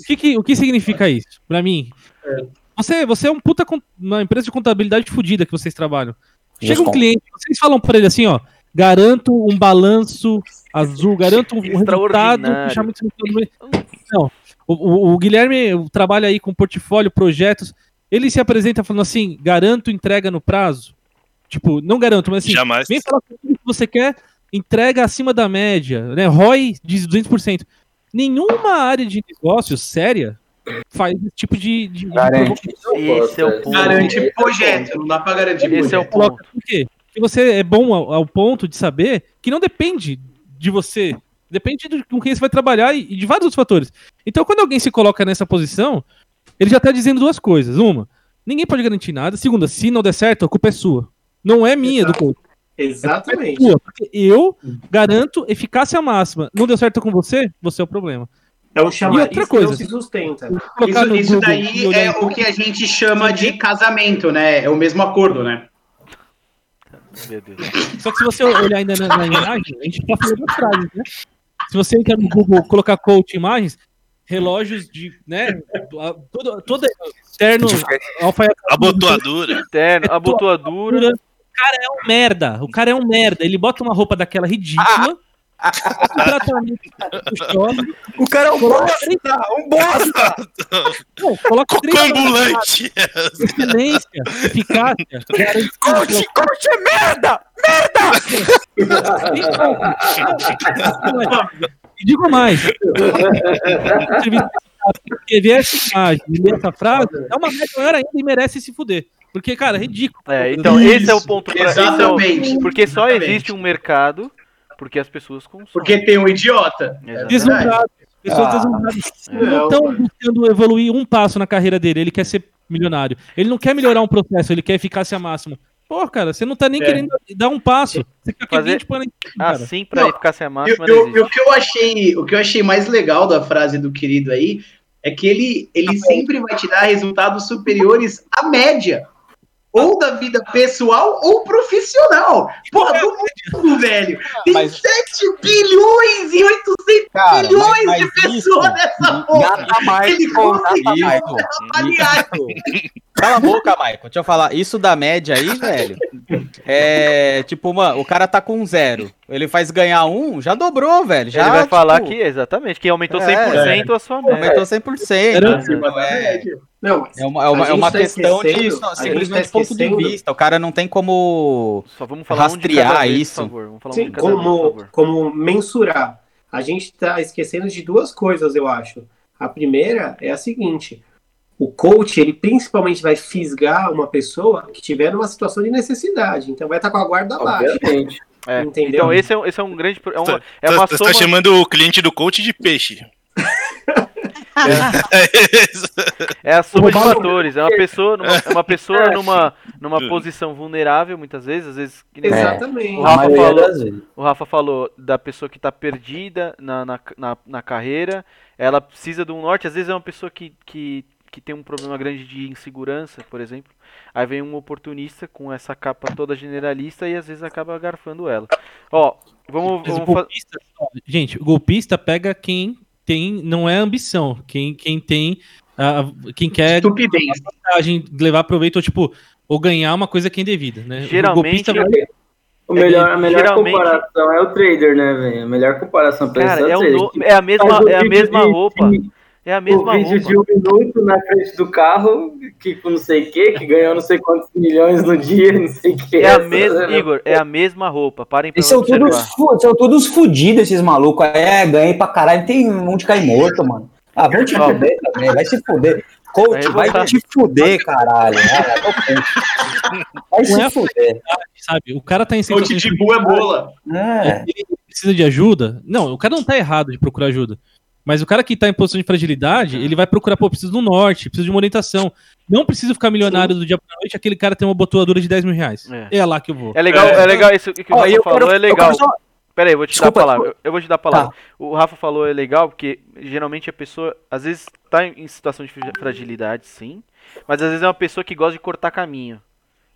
O que, que- o que significa isso? Pra mim, você, você é um puta uma empresa de contabilidade fodida que vocês trabalham. Chega um cliente, vocês falam pra ele assim, ó, garanto um balanço azul, garanto um resultado, fechamento. Não, o, o- o Guilherme trabalha aí com portfólio, projetos, ele se apresenta falando assim, garanto entrega no prazo. Tipo, não garanto, mas assim, Jamais. Vem falar que você quer entrega acima da média, né? ROI de 200%. Nenhuma área de negócio séria faz esse tipo de. de, de Garante. Esse é o ponto. Garante projeto. Não dá pra garantir Esse é o projeto. ponto. Por quê? Porque você é bom ao, ao ponto de saber que não depende de você. Depende de com quem você vai trabalhar e, e de vários outros fatores. Então, quando alguém se coloca nessa posição, ele já tá dizendo duas coisas. Uma, ninguém pode garantir nada. Segunda, se não der certo, a culpa é sua. Não é minha do coach. Exatamente. Sua, porque eu garanto eficácia máxima. Não deu certo com você, você é o problema. É um chamariz outra que coisa. não se sustenta. Isso, isso Google daí é o que a gente chama de casamento, né? É o mesmo acordo, né? Meu Deus. Só que se você olhar ainda na, na imagem, a gente tá falando das frases, né? Se você entrar no Google colocar coach imagens, relógios de, né? Todo, todo terno, alfaiataria, Abotoadura. Terno, abotoadura. O cara é um merda. O cara é um merda. Ele bota uma roupa daquela ridícula. shopping, O cara é um coloca bosta, três, um bosta. não, coloca três Cocambulante. excelência, eficácia, garantia, Coach, coach é merda. E digo mais. Porque ver essa imagem e ler essa frase é uma merda maior ainda e merece se fuder. Porque, cara, é ridículo. É, então esse é o ponto. pra- é Exatamente. porque só Exatamente. existe um mercado Porque as pessoas consomem. Porque tem um idiota. É. Deslumbrado. Pessoas Ah. deslumbradas. Não, Não estão buscando evoluir um passo na carreira dele. Ele quer ser milionário. Ele não quer melhorar um processo, ele quer eficácia máxima. Pô, cara, você não tá nem É. querendo dar um passo. Você quer Fazer- 20 para. Assim, pra Não, eficácia máxima, o- não e o- e que eu achei, o que eu achei mais legal da frase do querido aí é que ele, ele sempre vai te dar resultados superiores à média. Ou da vida pessoal ou profissional. Porra, do mundo, velho. Tem Mas- 7 bilhões e 800 Cara, milhões mas- de mas pessoas isso- nessa porra. Gata Michael, Ele gata conseguiu Michael. avaliar. Cala a boca, Michael. Deixa eu falar. Isso da média aí, velho. É tipo, mano, o cara tá com zero. Ele faz ganhar um, já dobrou, velho. Já, Ele vai falar tipo, que, exatamente, que aumentou É, 100% a sua média. Aumentou 100%. Era então é, Não, mas é uma, é uma, é uma tá questão de simplesmente tá ponto de vista. O cara não tem como. Só vamos falar um Rastrear cada vez, isso. por favor. Vamos falar um Sim, de cada vez, por como, favor. como mensurar. A gente está esquecendo de duas coisas, eu acho. A primeira é a seguinte: o coach, ele principalmente vai fisgar uma pessoa que tiver numa situação de necessidade. Então vai estar com a guarda baixa. Obviamente. É, Entendeu? Então esse é, um- esse é um grande... É uma, é Tá- uma tá- soma... tá chamando o cliente do coach de peixe. É a soma de fatores. É uma pessoa numa, é uma pessoa numa, numa posição vulnerável, muitas vezes, às vezes. que nem- Exatamente. O Rafa falou-. O Rafa falou da pessoa que tá perdida na, na, na, na carreira, ela precisa de um norte, às vezes é uma pessoa que, que, que tem um problema grande de insegurança, por exemplo. Aí vem um oportunista com essa capa toda generalista e às vezes acaba garfando ela. Ó, vamos, o vamos fa- golpista, gente, o golpista pega quem tem, não é ambição, quem, quem tem, ah, quem quer Estupidez. vantagem, levar proveito ou tipo, ou ganhar uma coisa que é indevida, né? O Geralmente- golpista vai- O melhor, a melhor Geralmente- comparação é o trader, né, velho? A melhor comparação pra Cara, isso é, é o o no- é a mesma, o é a mesma de- roupa. É a mesma o vídeo roupa. de um minuto na frente do carro, que com não sei o que, que ganhou não sei quantos milhões no dia, não sei o que. É a mesma, Igor, é a mesma roupa. Parem pra são observar. todos, são todos fudidos, esses malucos. É, ganhei pra caralho. Tem um de cair morto, mano. Ah, vão te Ó. fuder também. Vai se fuder. Coach, Vai te fuder, caralho. Vai Não é se fuder. sabe? O cara tá em Coach de bu é bola. É. ele precisa de ajuda. Não, o cara não tá errado de procurar ajuda. Mas o cara que tá em posição de fragilidade, ele vai procurar, pô, preciso do norte, preciso de uma orientação. Não preciso ficar milionário do dia pra noite, aquele cara tem uma botoadura de 10 mil reais. É. É, lá que eu vou. É legal, é, legal isso que o Ó, Rafa eu falou, é eu legal. quero só- Pera aí, eu vou te Desculpa, dar a palavra. Eu, eu vou te dar a palavra. O Rafa falou é legal porque geralmente a pessoa, às vezes, tá em situação de fra- fragilidade, sim. Mas às vezes é uma pessoa que gosta de cortar caminho.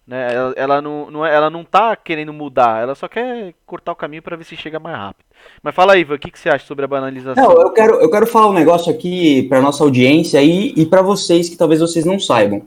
Né? Ela, ela não, não é- ela não tá querendo mudar, ela só quer cortar o caminho pra ver se chega mais rápido. Mas fala aí, Ivan, o que, que você acha sobre a banalização? Não, eu quero, eu quero falar um negócio aqui pra nossa audiência e, e para vocês que talvez vocês não saibam.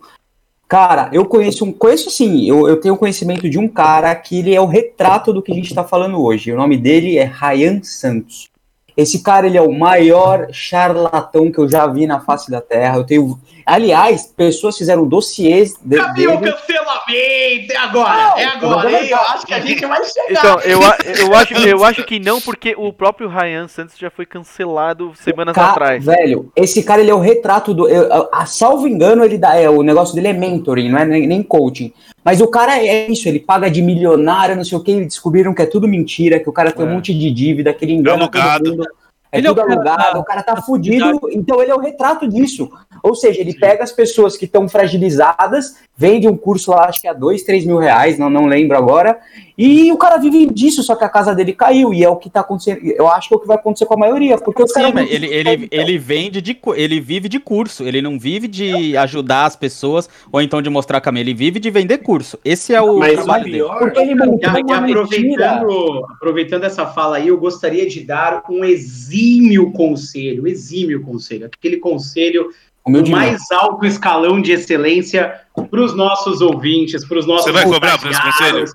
Cara, eu conheço um. Conheço sim, eu, eu tenho conhecimento de um cara que ele é o retrato do que a gente tá falando hoje. O nome dele é Ryan Santos. Esse cara, ele é o maior charlatão que eu já vi na face da Terra. Eu tenho. Aliás, pessoas fizeram dossiês de, Cadê o cancelamento? É agora, é agora? Eu acho que a gente vai chegar. Então, eu, eu, acho, eu acho que não, porque o próprio Ryan Santos já foi cancelado semanas Ca- atrás. Velho, esse cara ele é o retrato do. Eu, a, a- salvo engano, ele dá. É, o negócio dele é mentoring, não é nem, nem coaching. Mas o cara é isso, ele paga de milionário, não sei o que, eles descobriram que é tudo mentira, que o cara tem um É. monte de dívida, que ele engana todo Alugado. mundo. É Ele é o tudo cara alugado, o cara tá fudido, então ele é o retrato disso. Ou seja, ele pega as pessoas que estão fragilizadas, vende um curso lá, acho que é dois, três mil reais, não, não lembro agora, e o cara vive disso, só que a casa dele caiu, e é o que tá acontecendo. Eu acho que é o que vai acontecer com a maioria, porque os Sim, caras. mas ele, ele, ele vende de ele vive de curso, ele não vive de ajudar as pessoas ou então de mostrar caminho, ele vive de vender curso. Esse é o Mas o trabalho dele. Porque ele E, a- e aproveitando, aproveitando essa fala aí, eu gostaria de dar um exímio conselho, exímio conselho, aquele conselho do Humildemente. mais alto escalão de excelência para os nossos ouvintes, para os nossos Você vai cobrar por esse estagiários.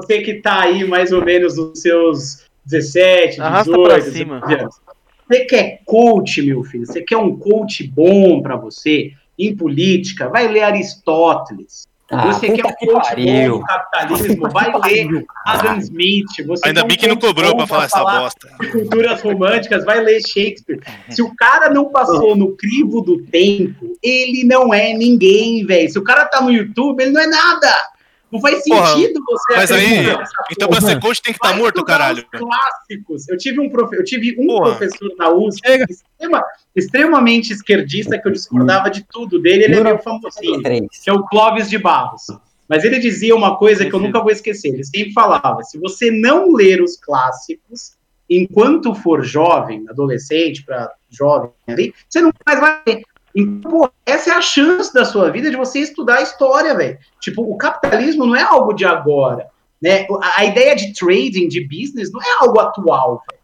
Você que está aí mais ou menos nos seus 17, 18, Arrasta pra cima. 19 anos. Você quer coach, meu filho? Você quer um coach bom para você em política? Vai ler Aristóteles. Ah, você quer um que coach bom pariu. no capitalismo? Vai ler Adam Smith. Você Ainda quer um bem que não cobrou bom pra falar essa falar bosta. culturas românticas, vai ler Shakespeare. Se o cara não passou no crivo do tempo, ele não é ninguém, velho. Se o cara tá no YouTube, ele não é nada. Não faz Porra, sentido você mas aí- Então porra. pra ser coach tem que estar Vai morto, caralho. os clássicos. Eu tive um, profe... eu tive um Porra. professor na USP extrema- extremamente esquerdista que eu discordava de tudo dele. Ele é meio famosinho, que é o Clóvis de Barros. Mas ele dizia uma coisa que eu nunca vou esquecer. Ele sempre falava: se você não ler os clássicos enquanto for jovem, adolescente para jovem ali, você não mais vai ler. Então, pô, essa é a chance da sua vida de você estudar a história, velho. Tipo, o capitalismo não é algo de agora, né? A, a ideia de trading, de business, não é algo atual, velho.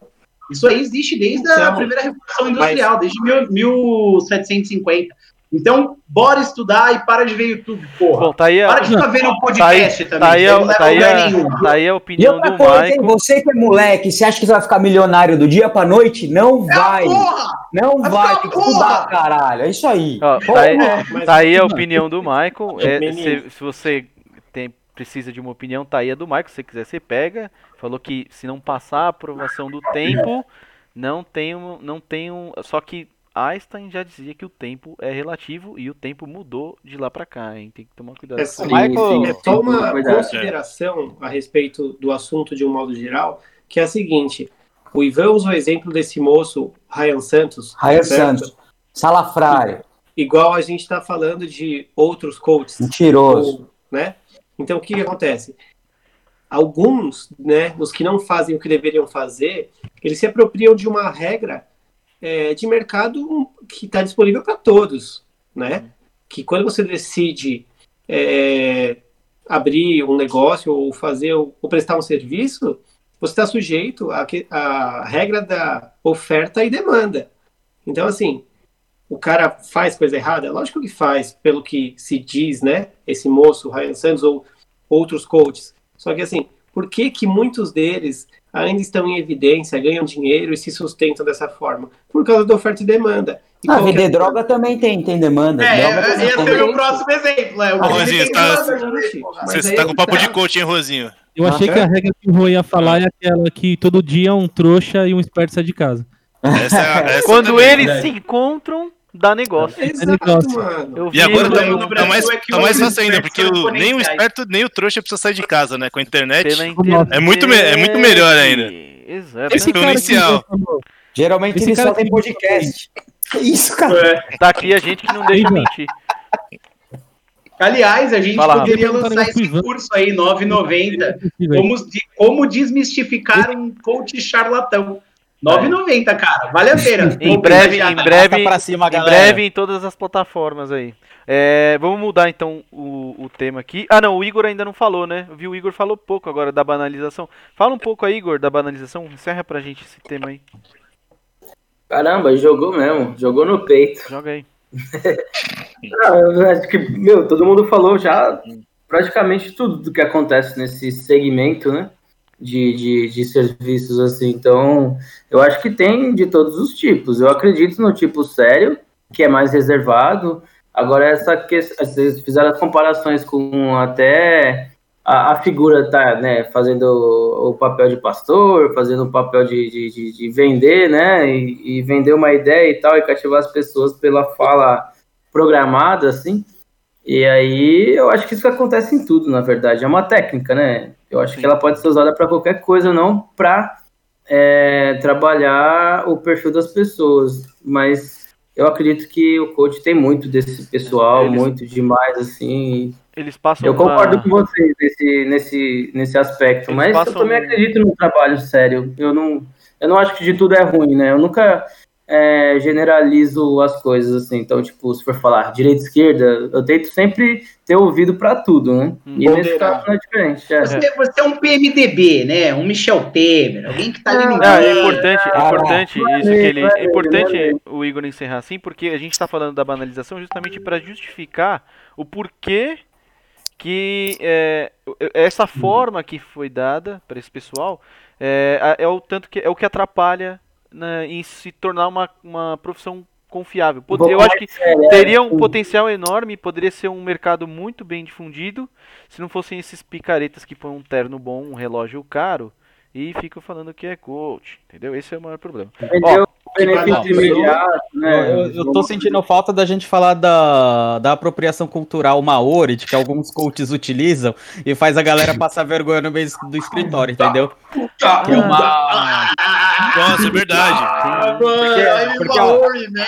Isso aí existe desde a Então, primeira revolução industrial, desde mil- 1750. Então, bora estudar e para de ver YouTube, porra. Bom, tá aí a, Para de ficar vendo o tá aí, podcast também. tá aí, a, não tá aí, a, tá aí a E opinião outra do coisa, hein, Michael. você que é moleque, você acha que você vai ficar milionário do dia pra noite? Não vai. Porra! Não Vai vai, ficar tem que porra! estudar, caralho. É isso aí. Ó, Porra. tá aí, mas- tá aí a opinião do Michael. É, se, se você tem, precisa de uma opinião, tá aí a do Michael. Se você quiser, você pega. Falou que se não passar a aprovação do tempo, não tem um. Não tem um só que Einstein já dizia que o tempo é relativo e o tempo mudou de lá pra cá, hein? Tem que tomar cuidado. É isso. Michael- É só uma consideração a respeito do assunto de um modo geral, que é a seguinte: o Ivan usou o exemplo desse moço, Ryan Santos. Ryan certo? Santos. Salafrário. Igual a gente está falando de outros coaches. Mentiroso. ou, né? Então, o que, que acontece? Alguns, né, os que não fazem o que deveriam fazer, eles se apropriam de uma regra é, de mercado que está disponível para todos, né? Que quando você decide é, abrir um negócio ou fazer ou prestar um serviço, você está sujeito à à regra da oferta e demanda. Então, assim, o cara faz coisa errada? Lógico que faz, pelo que se diz, né? Esse moço, Ryan Santos, ou outros coaches. Só que, assim, por que que muitos deles ainda estão em evidência, ganham dinheiro e se sustentam dessa forma? Por causa da oferta e demanda. E Ah, qualquer- vender droga também tem, tem demanda. É, é, esse tem. é o meu próximo exemplo. É, o Ah, Rosinho, tem tá-. Mas Você aí tá com papo tá. de coach, hein, Rosinho? Eu achei que a regra que o Rui ia falar é aquela que todo dia um trouxa e um esperto sai de casa. Essa, essa Quando também. eles se encontram, dá negócio. Exato, negócio. mano. Eu E agora tá, no tá mais, é tá mais fácil ainda, porque o- nem o esperto nem o trouxa precisa sair de casa, né? Com a internet. pela É muito é muito melhor ainda. Exato. Esse cara exponencial. Geralmente Esse cara só tem podcast. Que isso, cara? É. Tá aqui a gente que não deixa mentir. Aliás, a gente Fala, poderia lançar esse curso aí, 9,90. Como... Como desmistificar um coach charlatão. 9,90, cara. Vale a pena. Em breve, em breve, cima, em breve em todas as plataformas aí. É, vamos mudar então o, o tema aqui. Ah, não, o Igor ainda não falou, né? Eu vi o Igor falou pouco agora da banalização. Fala um pouco aí, Igor, da banalização. Encerra pra gente esse tema aí. Caramba, jogou mesmo, jogou no peito. Joga aí. Ah, eu acho que, meu, todo mundo falou já praticamente tudo do que acontece nesse segmento, né? De, de, de serviços, assim. Então, eu acho que tem de todos os tipos. Eu acredito no tipo sério, que é mais reservado. Agora, essa questão, vocês fizeram as comparações com até a, a figura tá, né, fazendo o, o papel de pastor, fazendo o papel de, de, de, de vender, né? E, e vender uma ideia e tal, e cativar as pessoas pela fala programada, assim. E aí eu acho que isso acontece em tudo, na verdade. É uma técnica, né? Eu acho Sim. que ela pode ser usada para qualquer coisa, não para trabalhar o perfil das pessoas. Mas eu acredito que o coach tem muito desse pessoal, Eles- muito demais, assim. Eles passam Eu concordo uma- com vocês nesse, nesse, nesse aspecto, Eles mas eu também um- acredito no trabalho sério. Eu não, eu não acho que de tudo é ruim, né? Eu nunca é, generalizo as coisas assim. Então, tipo, se for falar direita e esquerda, eu tento sempre ter ouvido para tudo, né? E Hum. nesse Ponderar. caso não é diferente. é. Você, você é um PMDB, né? Um Michel Temer, alguém que tá ali no Não, é meio. importante, é Ah, importante é isso que ele, é é importante o Igor encerrar assim, porque a gente está falando da banalização justamente para justificar o porquê que é, essa forma que foi dada para esse pessoal é, é o tanto que é o que atrapalha né, em se tornar uma, uma profissão confiável. Eu acho que séria, teria um potencial enorme, poderia ser um mercado muito bem difundido se não fossem esses picaretas que põem um terno bom, um relógio caro e ficam falando que é coach, entendeu? Esse é o maior problema. Vale a imediato, né? Eu, eu tô sentindo falta da gente falar da, da apropriação cultural maori, de que alguns coaches utilizam e faz a galera passar vergonha no meio do escritório, entendeu? Que é uma, Nossa, é verdade. Mano, porque, ó,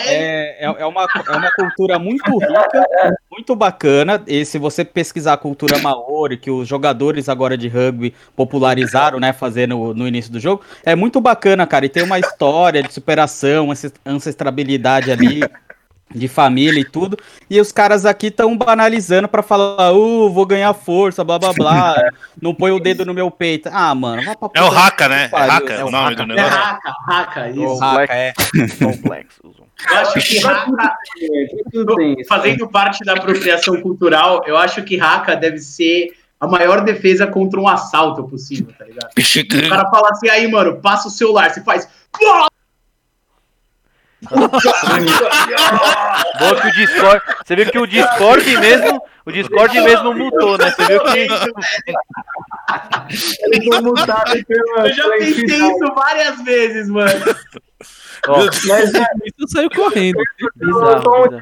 é, é, é uma, é uma cultura muito rica, muito bacana. E se você pesquisar a cultura maori, que os jogadores agora de rugby popularizaram, né, fazendo no início do jogo, é muito bacana, cara. E tem uma história de superação, ancest- ancestrabilidade ali. De família e tudo, e os caras aqui estão banalizando pra falar, uh, vou ganhar força, blá blá blá, não põe o dedo no meu peito. Ah, mano, vai pra É o Haka, né? É. Haka É o o nome Haka. do É negócio. raca, raca, O isso. Haka, é. Complexo. Eu acho que tem isso. fazendo parte da apropriação cultural, eu acho que raca deve ser a maior defesa contra um assalto possível, tá ligado? O cara fala assim, aí, mano, passa o celular, você faz. Boa que o Discord. Você viu que o Discord mesmo. O Discord mesmo mutou, né? Você viu que. Eles Eu já pensei isso várias vezes, mano. Ó, Mas é, Isso saiu correndo. bizarro, eu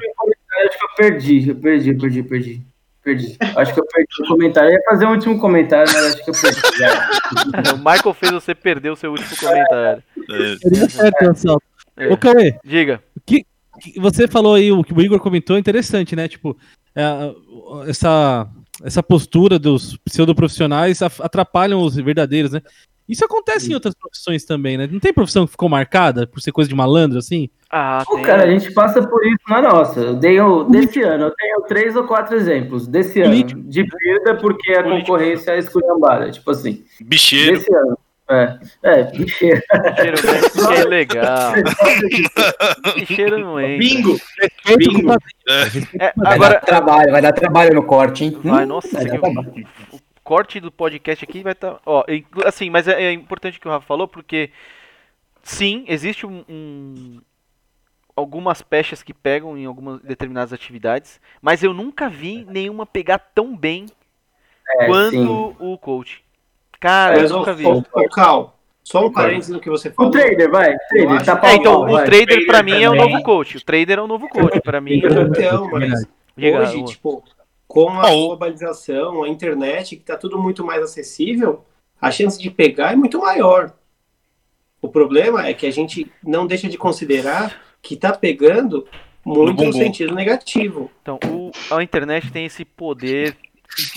perdi, eu perdi, eu perdi, perdi. Perdi. Acho que eu perdi o comentário. Eu ia fazer um último comentário, mas acho que eu perdi. já. O Michael fez você perder o seu último comentário. É. É. Ô, Cauê, Diga. que- você falou aí, o que o Igor comentou, é interessante, né? Tipo, é, essa, essa postura dos pseudoprofissionais atrapalham os verdadeiros, né? Isso acontece em outras profissões também, né? Não tem profissão que ficou marcada por ser coisa de malandro, assim? Ah, Pô, tem. cara, a gente passa por isso na nossa. Eu dei desse ano, eu tenho três ou quatro exemplos. Desse ano, Político. de perda porque a Político. concorrência é esculhambada. Tipo assim, Bicheiro. desse ano. É, é, bicheiro. Cheiro não é legal. Cheiro não é. Bingo! Bingo. É, Vai agora, dar trabalho, vai dar trabalho no corte, hein? Vai, Hum, nossa, vai o corte do podcast aqui vai estar. ó, inclu- assim, mas é, é importante o que o Rafa falou, porque sim, existe um, um- algumas pechas que pegam em algumas determinadas atividades, mas eu nunca vi nenhuma pegar tão bem É, quanto sim. o coach. Cara, eu Mas, nunca vi. ô, Cal, só um parênteses no que você O falou. trader, vai. Trader, tá É, então, o vai. trader pra mim é o novo coach. O trader é o novo coach. Pra mim, Então, mas hoje, o- tipo, com a Ah, globalização, a internet, que tá tudo muito mais acessível, a chance de pegar é muito maior. O problema é que a gente não deixa de considerar que tá pegando muito no, bumbum. sentido negativo. Então, o- a internet tem esse poder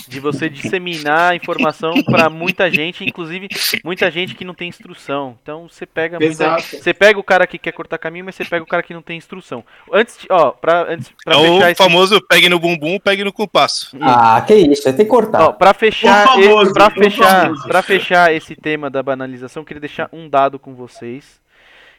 de você disseminar a informação para muita gente, inclusive muita gente que não tem instrução. Então, você pega muita, você pega o cara que quer cortar caminho, mas você pega o cara que não tem instrução. Antes, de- ó, para antes para É fechar o esse famoso pegue no bumbum, pegue no compasso. Ah, que isso, ter que cortar. Ó, pra fechar, para fechar, para fechar esse tema da banalização, eu queria deixar um dado com vocês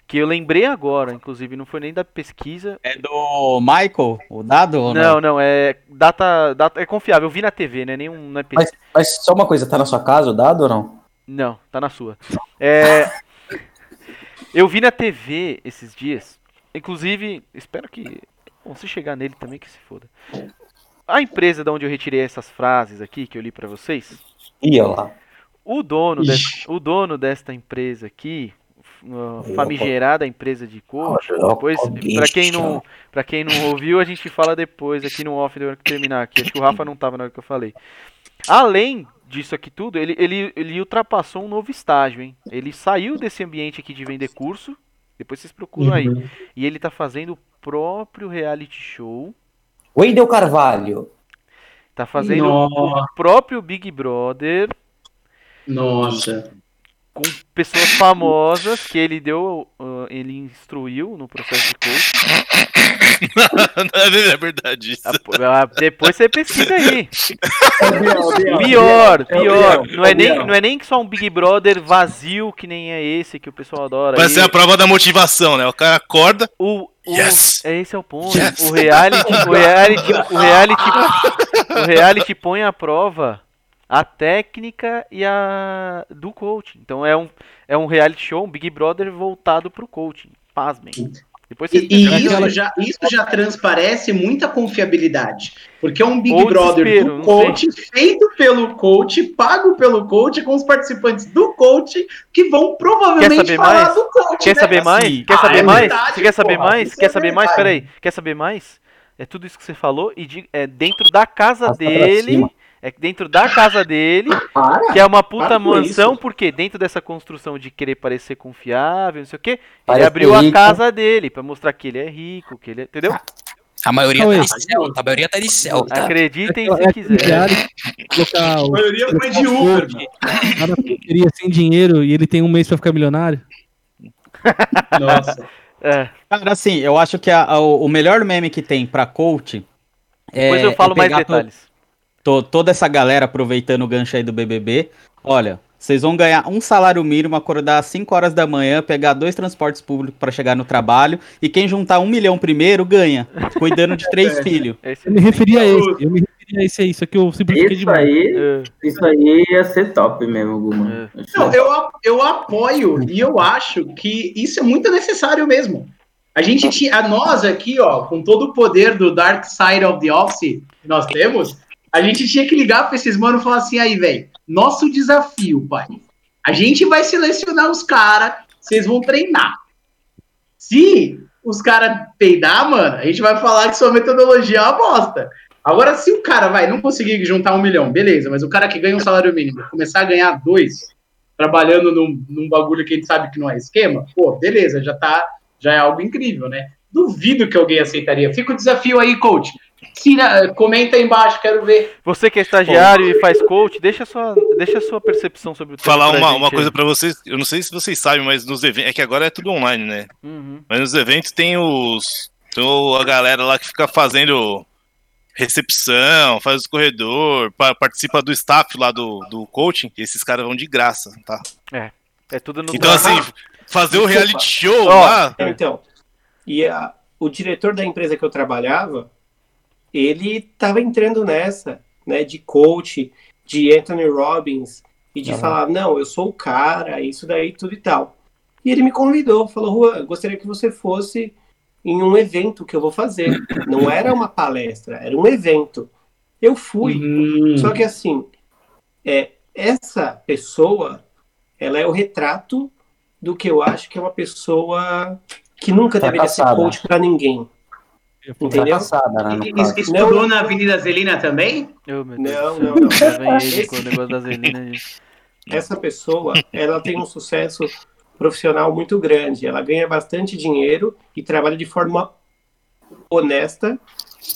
que eu lembrei agora, inclusive não foi nem da pesquisa. É do Michael, o dado? ou Não, não, é data, data é confiável. Eu vi na TV, né? Nenhum não é pesquisa. Mas, mas só uma coisa, tá na sua casa o dado ou não? Não, tá na sua. É, eu vi na TV esses dias. Inclusive, espero que. Bom, se chegar nele também, que se foda. A empresa da onde eu retirei essas frases aqui, que eu li pra vocês, Ia lá. o dono, Ixi. dessa, o dono desta empresa aqui, famigerada empresa de coach, depois, pra quem, não, pra quem não ouviu, a gente fala depois aqui no off, da hora que terminar aqui. Acho que o Rafa não tava na hora que eu falei. Além disso aqui tudo, ele, ele, ele ultrapassou um novo estágio, hein? Ele saiu desse ambiente aqui de vender curso, depois vocês procuram aí. E ele tá fazendo o próprio reality show, Wendel Carvalho. tá fazendo Nossa. o próprio Big Brother, Nossa. Com pessoas famosas que ele deu, uh, ele instruiu no processo de coach. é verdade isso. Ah, pô, ah, Depois você pesquisa aí. É Pior, pior. Não é nem, não é nem só um Big Brother vazio que nem é esse que o pessoal adora. Vai ser a prova da motivação, né? O cara acorda. O, o, Yes. é esse é o ponto. Yes. O reality, o reality, o reality, o reality põe à prova a técnica e a do coaching. Então é um é um reality show, um Big Brother voltado pro coaching. Pasmem. Depois E, e isso, já, isso já transparece muita confiabilidade. Porque é um Big Ou Brother do coach, feito pelo coach, pago pelo coach, com os participantes do coach, que vão provavelmente Quer saber falar mais? do coach. Quer né? saber mais? Assim, Quer ah, saber é mais? verdade, Você quer saber porra, mais? isso Quer é saber mais? verdade. Peraí. Quer saber mais? É tudo isso que você falou e de- é dentro da casa Passa pra dele. É dentro da casa dele, Para! que é uma puta para mansão, porque dentro dessa construção de querer parecer confiável, não sei o quê, ele Parece abriu a rico. casa dele pra mostrar que ele é rico, que ele é, entendeu? A maioria tá de céu, a maioria tá de céu, tá? Acreditem se quiser. que colocar A maioria foi de Uber, na periferia sem dinheiro e ele tem um mês pra ficar milionário. Nossa. É, Cara, assim, eu acho que a- a- o melhor meme que tem pra coach é. depois eu falo é mais to- to- toda essa galera aproveitando o gancho aí do BBB. Olha, vocês vão ganhar um salário mínimo, acordar às 5 horas da manhã, pegar dois transportes públicos pra chegar no trabalho. E quem juntar um milhão primeiro ganha, cuidando de três filhos. É isso Eu me referia a esse, eu me referia a esse aí, só que eu simplifiquei Isso demais. aí, É, isso aí ia ser top mesmo, Guma. Acho Não, eu, eu apoio e eu acho que isso é muito necessário mesmo. A gente tinha, a nós aqui, ó, com todo o poder do Dark Side of the Office que nós temos, a gente tinha que ligar para esses manos e falar assim, aí, velho, nosso desafio, pai. A gente vai selecionar os caras, vocês vão treinar. Se os caras peidar, mano, a gente vai falar que sua metodologia é uma bosta. Agora, se o cara vai não conseguir juntar um milhão, beleza, mas o cara que ganha um salário mínimo começar a ganhar dois, trabalhando num, num bagulho que a gente sabe que não é esquema, pô, beleza, já tá, já é algo incrível, né? Duvido que alguém aceitaria. Fica o desafio aí, coach. Tira, comenta aí embaixo, quero ver. Você que é estagiário e faz coach, deixa a sua, deixa a sua percepção sobre o tema Falar pra uma, gente uma coisa pra vocês, eu não sei se vocês sabem, mas nos eventos, é que agora é tudo online, né? Uhum. Mas nos eventos tem os. Tem o- a galera lá que fica fazendo recepção, faz os corredor, pa- participa do staff lá do, do coaching, e esses caras vão de graça, tá? É tudo no Então, assim, fazer o reality show Ó, lá. Então, e a- o diretor da empresa que eu trabalhava, ele estava entrando nessa, né, de coach, de Anthony Robbins, e de Aham. falar, não, eu sou o cara, isso daí, tudo e tal. E ele me convidou, falou, Juan, gostaria que você fosse em um evento que eu vou fazer. Não era uma palestra, era um evento. Eu fui. Hum. Só que assim, é, essa pessoa, ela é o retrato do que eu acho que é uma pessoa que nunca deveria ser Fracassada. coach pra ninguém. Entendeu? Fracassada, né, E- Estudou na Avenida Zelina também? Oh, meu Deus Não, não, não. Da Zelina. Essa pessoa, ela tem um sucesso profissional muito grande. Ela ganha bastante dinheiro e trabalha de forma honesta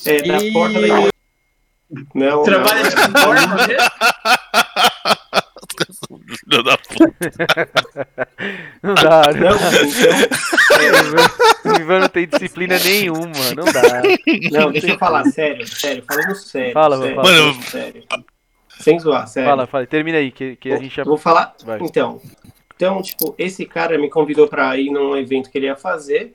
é, E- porta da igreja. Não, Trabalha não, de forma, né? Filho da puta. Não dá, não O Ivan não tem disciplina nenhuma, não dá. não, deixa eu falar sério, sério, falando sério. Fala, sério, fala. Mano, falando sério. Sem zoar, sério. Fala, fala, termina aí, que, que a gente já. Vou falar. Vai. Então, então, tipo, esse cara me convidou para ir num evento que ele ia fazer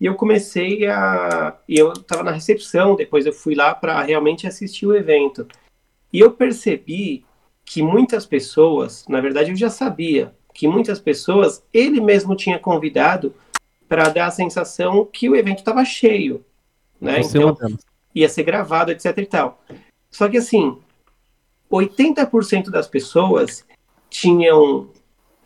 e eu comecei a. E eu tava na recepção, depois eu fui lá para realmente assistir o evento. E eu percebi que muitas pessoas, na verdade eu já sabia, que muitas pessoas ele mesmo tinha convidado para dar a sensação que o evento estava cheio. Né? Você Então, ia ser gravado, etc e tal. Só que assim, 80% das pessoas tinham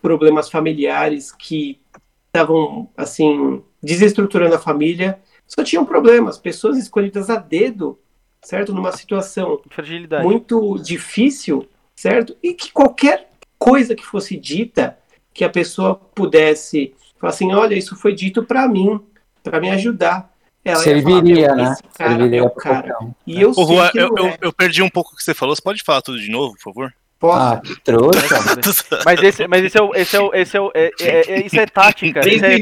problemas familiares que estavam assim desestruturando a família. Só tinham problemas, pessoas escolhidas a dedo, certo? Numa situação Fragilidade. muito difícil, certo? E que qualquer coisa que fosse dita, que a pessoa pudesse falar assim, olha, isso foi dito para mim, para me ajudar. Ela ia falar, Serviria, "Meu, né? cara Serviria é o cara. qualquer um. E eu Ô, que eu, é. eu perdi um pouco o que você falou. Você pode falar tudo de novo, por favor? Posso? Ah, trouxa. Mas esse, mas esse é o, esse é o, esse é o, é- é- é- isso é tática, isso é,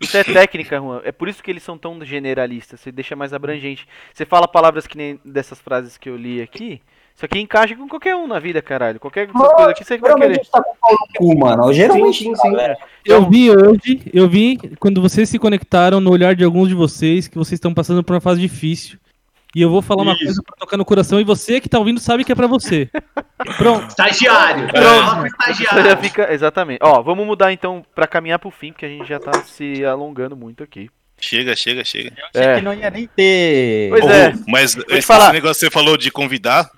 isso é técnica, Juan. É por isso que eles são tão generalistas. Você deixa mais abrangente. Você fala palavras que nem dessas frases que eu li aqui. Isso aqui encaixa com qualquer um na vida, caralho. Qualquer Lógico, coisas aqui você vai querer. tá com o cu, mano. Geralmente, Sim, sim, sim. galera. Eu vi hoje, eu vi quando vocês se conectaram no olhar de alguns de vocês que vocês estão passando por uma fase difícil. E eu vou falar uma Isso. coisa pra tocar no coração e você que tá ouvindo sabe que é pra você. Pronto. Estagiário. Pronto. Já estagiário. fica. Exatamente. Ó, vamos mudar então pra caminhar pro fim, porque a gente já tá se alongando muito aqui. Chega, chega, chega. Achei É. que não ia nem ter. Pois é. Mas esse, falar. esse negócio que você falou de convidar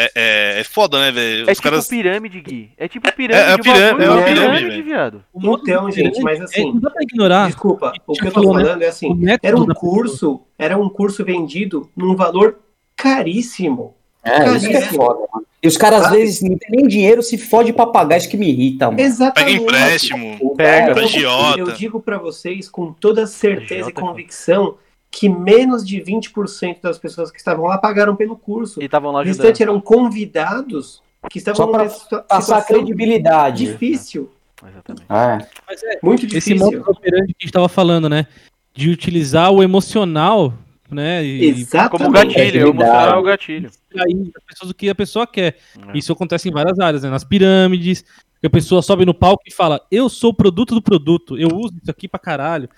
é, é, é foda, né, velho? É Os tipo caras. pirâmide, Gui. É tipo pirâmide. É, é de pirâmide, é uma é pirâmide, pirâmide, viado. O modo Então, de gente, mas é- assim, não dá pra ignorar. Desculpa, o que eu tô né? falando é assim, era um curso, era um curso vendido num valor caríssimo. É, isso que é foda, mano. E os caras, às vezes, não tem nem dinheiro, se fode pra pagar, isso que me irrita, mano. Pega Exatamente. empréstimo. Pega. Eu-. Eu digo pra vocês com toda certeza Agiota, e convicção que menos de 20% das pessoas que estavam lá pagaram pelo curso. E estavam lá O ajudando. restante eram convidados que estavam Só pra numa situa- Passar situação credibilidade. difícil, Exatamente. É. muito Esse difícil. modo operante que a gente tava falando, né? De utilizar o emocional, né? E, Exatamente. Como gatilho, eu Credibilidade. mostrar o gatilho. aí as pessoas o que a pessoa quer. É. Isso acontece em várias áreas, né? Nas pirâmides, que a pessoa sobe no palco e fala: Eu sou o produto do produto, eu uso isso aqui pra caralho.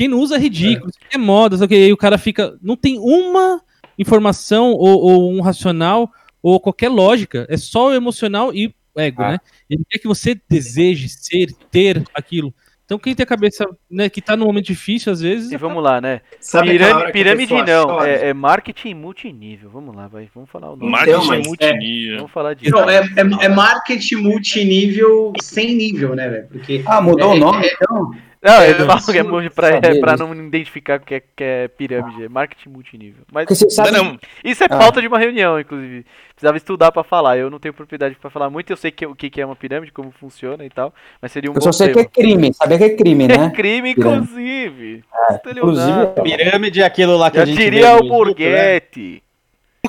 Quem não usa é ridículo, aqui é moda, só que aí o cara fica. Não tem uma informação ou, ou um racional ou qualquer lógica, é só o emocional e o ego, Ah. né? Ele quer que você deseje ser, ter aquilo. Então quem tem a cabeça, né, que tá num momento difícil, às vezes. E vamos lá, né? Sabe Pirâmide, a pirâmide não, é, é marketing multinível. Vamos lá, vai. Vamos falar o nome. Marketing Então, mas- multinível. Vamos falar disso. Não, é, é, é marketing multinível sem nível, né, velho? Porque Ah, mudou É, o nome, é- então? Não, É, eles falam que é multi- pra, é pra não identificar o que é, que é pirâmide, é marketing multinível. Mas sabe... Não, não, isso é Ah. pauta de uma reunião, inclusive. Precisava estudar pra falar. Eu não tenho propriedade pra falar muito, eu sei que, o que que é uma pirâmide, como funciona e tal, mas seria um Eu bom só sei que tema. é crime, sabia que é crime, É né? crime, Pirâmide. inclusive. Inclusive, Estelionato. Pirâmide é aquilo lá que Já a gente diria o no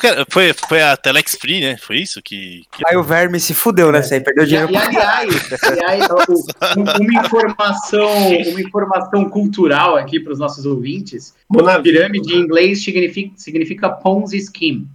Né? Foi, foi a Telex Free, né? Foi isso que. que- Aí o verme se fudeu nessa aí, perdeu E, dinheiro e, aliás, aliás, o- um- uma informação, uma informação cultural aqui para os nossos ouvintes. Pirâmide em inglês significa, significa Ponzi Scheme.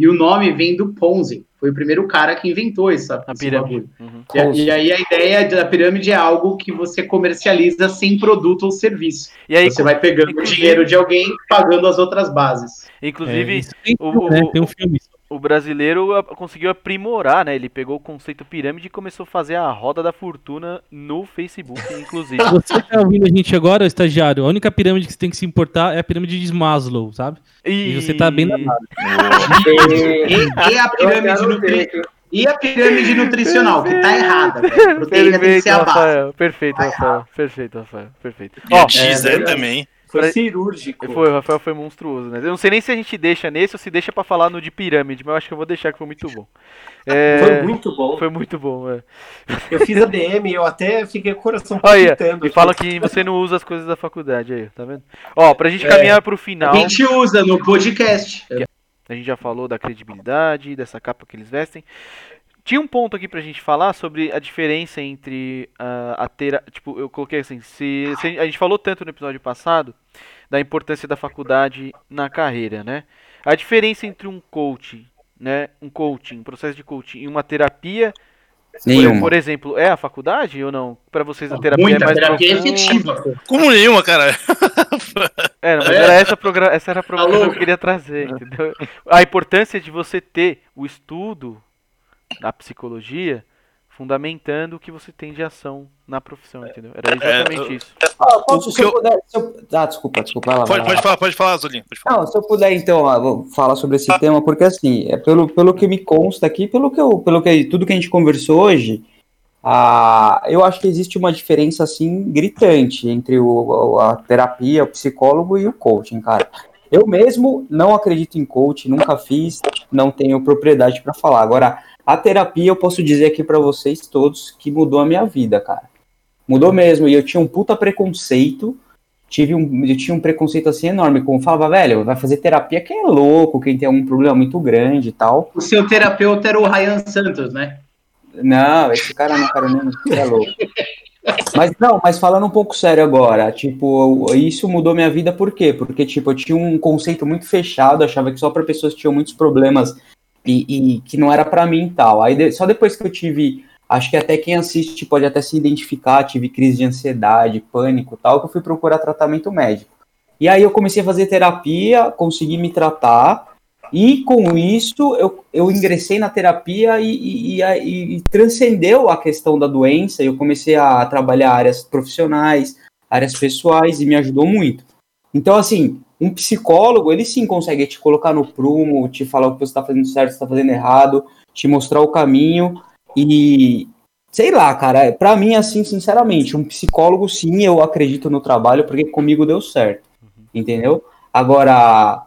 E o nome vem do Ponzi. Foi o primeiro cara que inventou essa, A esse pirâmide. bagulho. Uhum. E, a- e aí a ideia da pirâmide é algo que você comercializa sem produto ou serviço. E aí, Você vai pegando o dinheiro de alguém e pagando as outras bases. inclusive, É, isso tem, o- filme, né? o- tem um filme. O brasileiro conseguiu aprimorar, né? Ele pegou o conceito pirâmide e começou a fazer a roda da fortuna no Facebook, inclusive. Você que tá ouvindo a gente agora, estagiário, a única pirâmide que você tem que se importar é a pirâmide de Maslow, sabe? E você tá bem na E, e a pirâmide nutri... e a pirâmide nutricional, que tá errada. velho. Proteína tem que ser Perfeito, a base. Rafael. Perfeito, Rafael. Perfeito, Rafael. Perfeito. E Ó, a XE é, também. Foi pra- cirúrgico. foi, o Rafael foi monstruoso, né? Eu não sei nem se a gente deixa nesse ou se deixa pra falar no de pirâmide, mas eu acho que eu vou deixar que foi muito bom. É, Foi muito bom. foi muito bom, é. Eu fiz a DM, eu até fiquei com o coração Olha, palpitando. e falam que você não usa as coisas da faculdade aí, tá vendo? Ó, pra gente caminhar pro final, A gente usa no podcast. a gente já falou da credibilidade, dessa capa que eles vestem. Tinha um ponto aqui pra gente falar sobre a diferença entre ah, a ter, tipo, eu coloquei assim, se, se a gente falou tanto no episódio passado da importância da faculdade na carreira, né? A diferença entre um coach, né, um coaching, um processo de coaching e uma terapia, por, Nenhuma. por exemplo, é a faculdade ou não? Pra vocês a terapia Muita é mais terapia profunda? efetiva. Como nenhuma, cara. É, não, mas É. era essa, essa era a programa que eu queria trazer, entendeu? A importância de você ter o estudo da psicologia fundamentando o que você tem de ação na profissão, entendeu? Era exatamente É, isso. Ah, posso, se eu puder, se eu- Ah, desculpa, desculpa. lá, Pode, lá. pode falar, pode falar, Zolinho. Pode falar. Não, se eu puder, então, ó, vou falar sobre esse tema, porque assim, é pelo, pelo que me consta aqui, pelo que eu, pelo que tudo que a gente conversou hoje, ah, eu acho que existe uma diferença assim gritante entre o, a terapia, o psicólogo e o coaching, cara. Eu mesmo não acredito em coaching, nunca fiz, não tenho propriedade para falar. Agora, a terapia eu posso dizer aqui para vocês todos que mudou a minha vida, cara. Mudou mesmo, e eu tinha um puta preconceito tive um, eu tinha um preconceito assim enorme, como falava, velho, vai fazer terapia quem é louco, quem tem algum problema muito grande e tal. O seu terapeuta era o Ryan Santos, né? Não, esse cara não, cara, não é louco. Mas não, mas falando um pouco sério agora, tipo, isso mudou minha vida por quê? Porque, tipo, eu tinha um conceito muito fechado, achava que só para pessoas que tinham muitos problemas e, e que não era para mim tal. Aí só depois que eu tive, acho que até quem assiste pode até se identificar, tive crise de ansiedade, pânico tal, que eu fui procurar tratamento médico. E aí eu comecei a fazer terapia, consegui me tratar, e com isso eu, eu ingressei na terapia e, e, e, e- transcendeu a questão da doença, eu comecei a trabalhar áreas profissionais, áreas pessoais, e me ajudou muito. Então, assim, um psicólogo, ele sim consegue te colocar no prumo, te falar o que você está fazendo certo, você está fazendo errado, te mostrar o caminho e sei lá, cara, para mim assim, sinceramente, um psicólogo sim, eu acredito no trabalho porque comigo deu certo. Entendeu? Agora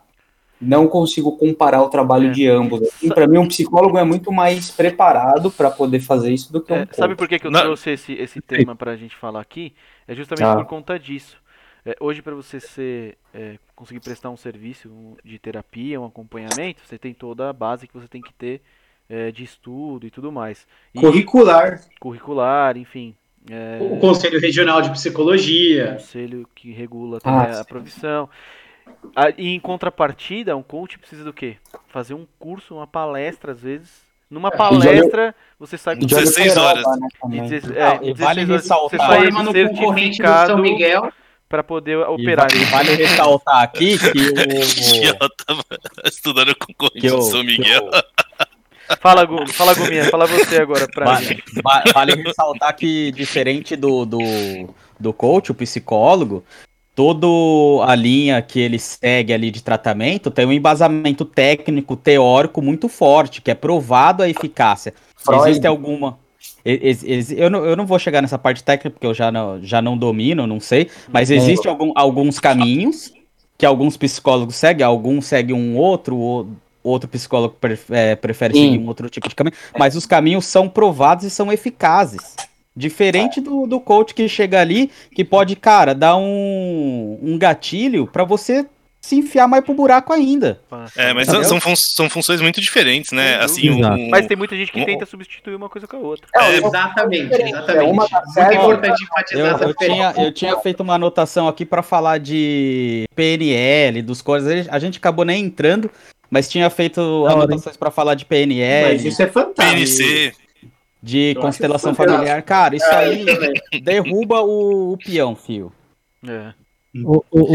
não consigo comparar o trabalho É. de ambos. Assim, para mim um psicólogo é muito mais preparado para poder fazer isso do que um É, sabe por que, que eu Não. trouxe esse, esse tema pra gente falar aqui? É justamente Ah. por conta disso. É, hoje, para você ser, é, conseguir prestar um serviço de terapia, um acompanhamento, você tem toda a base que você tem que ter é, de estudo e tudo mais. E Curricular. curricular, enfim. É, O Conselho Regional de Psicologia. conselho que regula também Ah, a profissão. Ah, e em contrapartida, um coach precisa do quê? Fazer um curso, uma palestra, às vezes. Numa palestra, você sai com E de olho 16 Peroba, horas. né, E também. dezesse- Não, é, e 16 vale horas ressaltar- você sai Forma no concorrente do São Miguel. Para poder operar. e vale ressaltar aqui que o. ela tava estudando concorrente Que do o, São que Miguel. o- Fala, Gu, fala Guminha, fala você agora pra Va- gente. va- Vale ressaltar que, diferente do, do, do coach, o psicólogo, toda a linha que ele segue ali de tratamento tem um embasamento técnico, teórico muito forte, que é provado a eficácia. Freud. Existe alguma. Eu não, eu não vou chegar nessa parte técnica, porque eu já não, já não domino, não sei, mas existem algum, alguns caminhos que alguns psicólogos seguem, alguns seguem um outro, o outro psicólogo é, prefere Sim. seguir um outro tipo de caminho, mas os caminhos são provados e são eficazes. Diferente do, do coach que chega ali, que pode, cara, dar um, um gatilho pra você se enfiar mais pro buraco ainda. É, mas são, fun- são funções muito diferentes, né? Assim, um, Mas tem muita gente que um- tenta substituir uma coisa com a outra. É, Exatamente, É, exatamente. uma tá Muito certa, importante Eu, enfatizar essa eu, tinha, eu tinha feito uma anotação aqui pra falar de PNL, dos coisas. A gente acabou nem entrando, mas tinha feito anotações pra falar de PNL, Mas isso é fantástico. PNC. de Eu constelação familiar. Cara, isso aí também. derruba o, o peão, fio. É. O, o,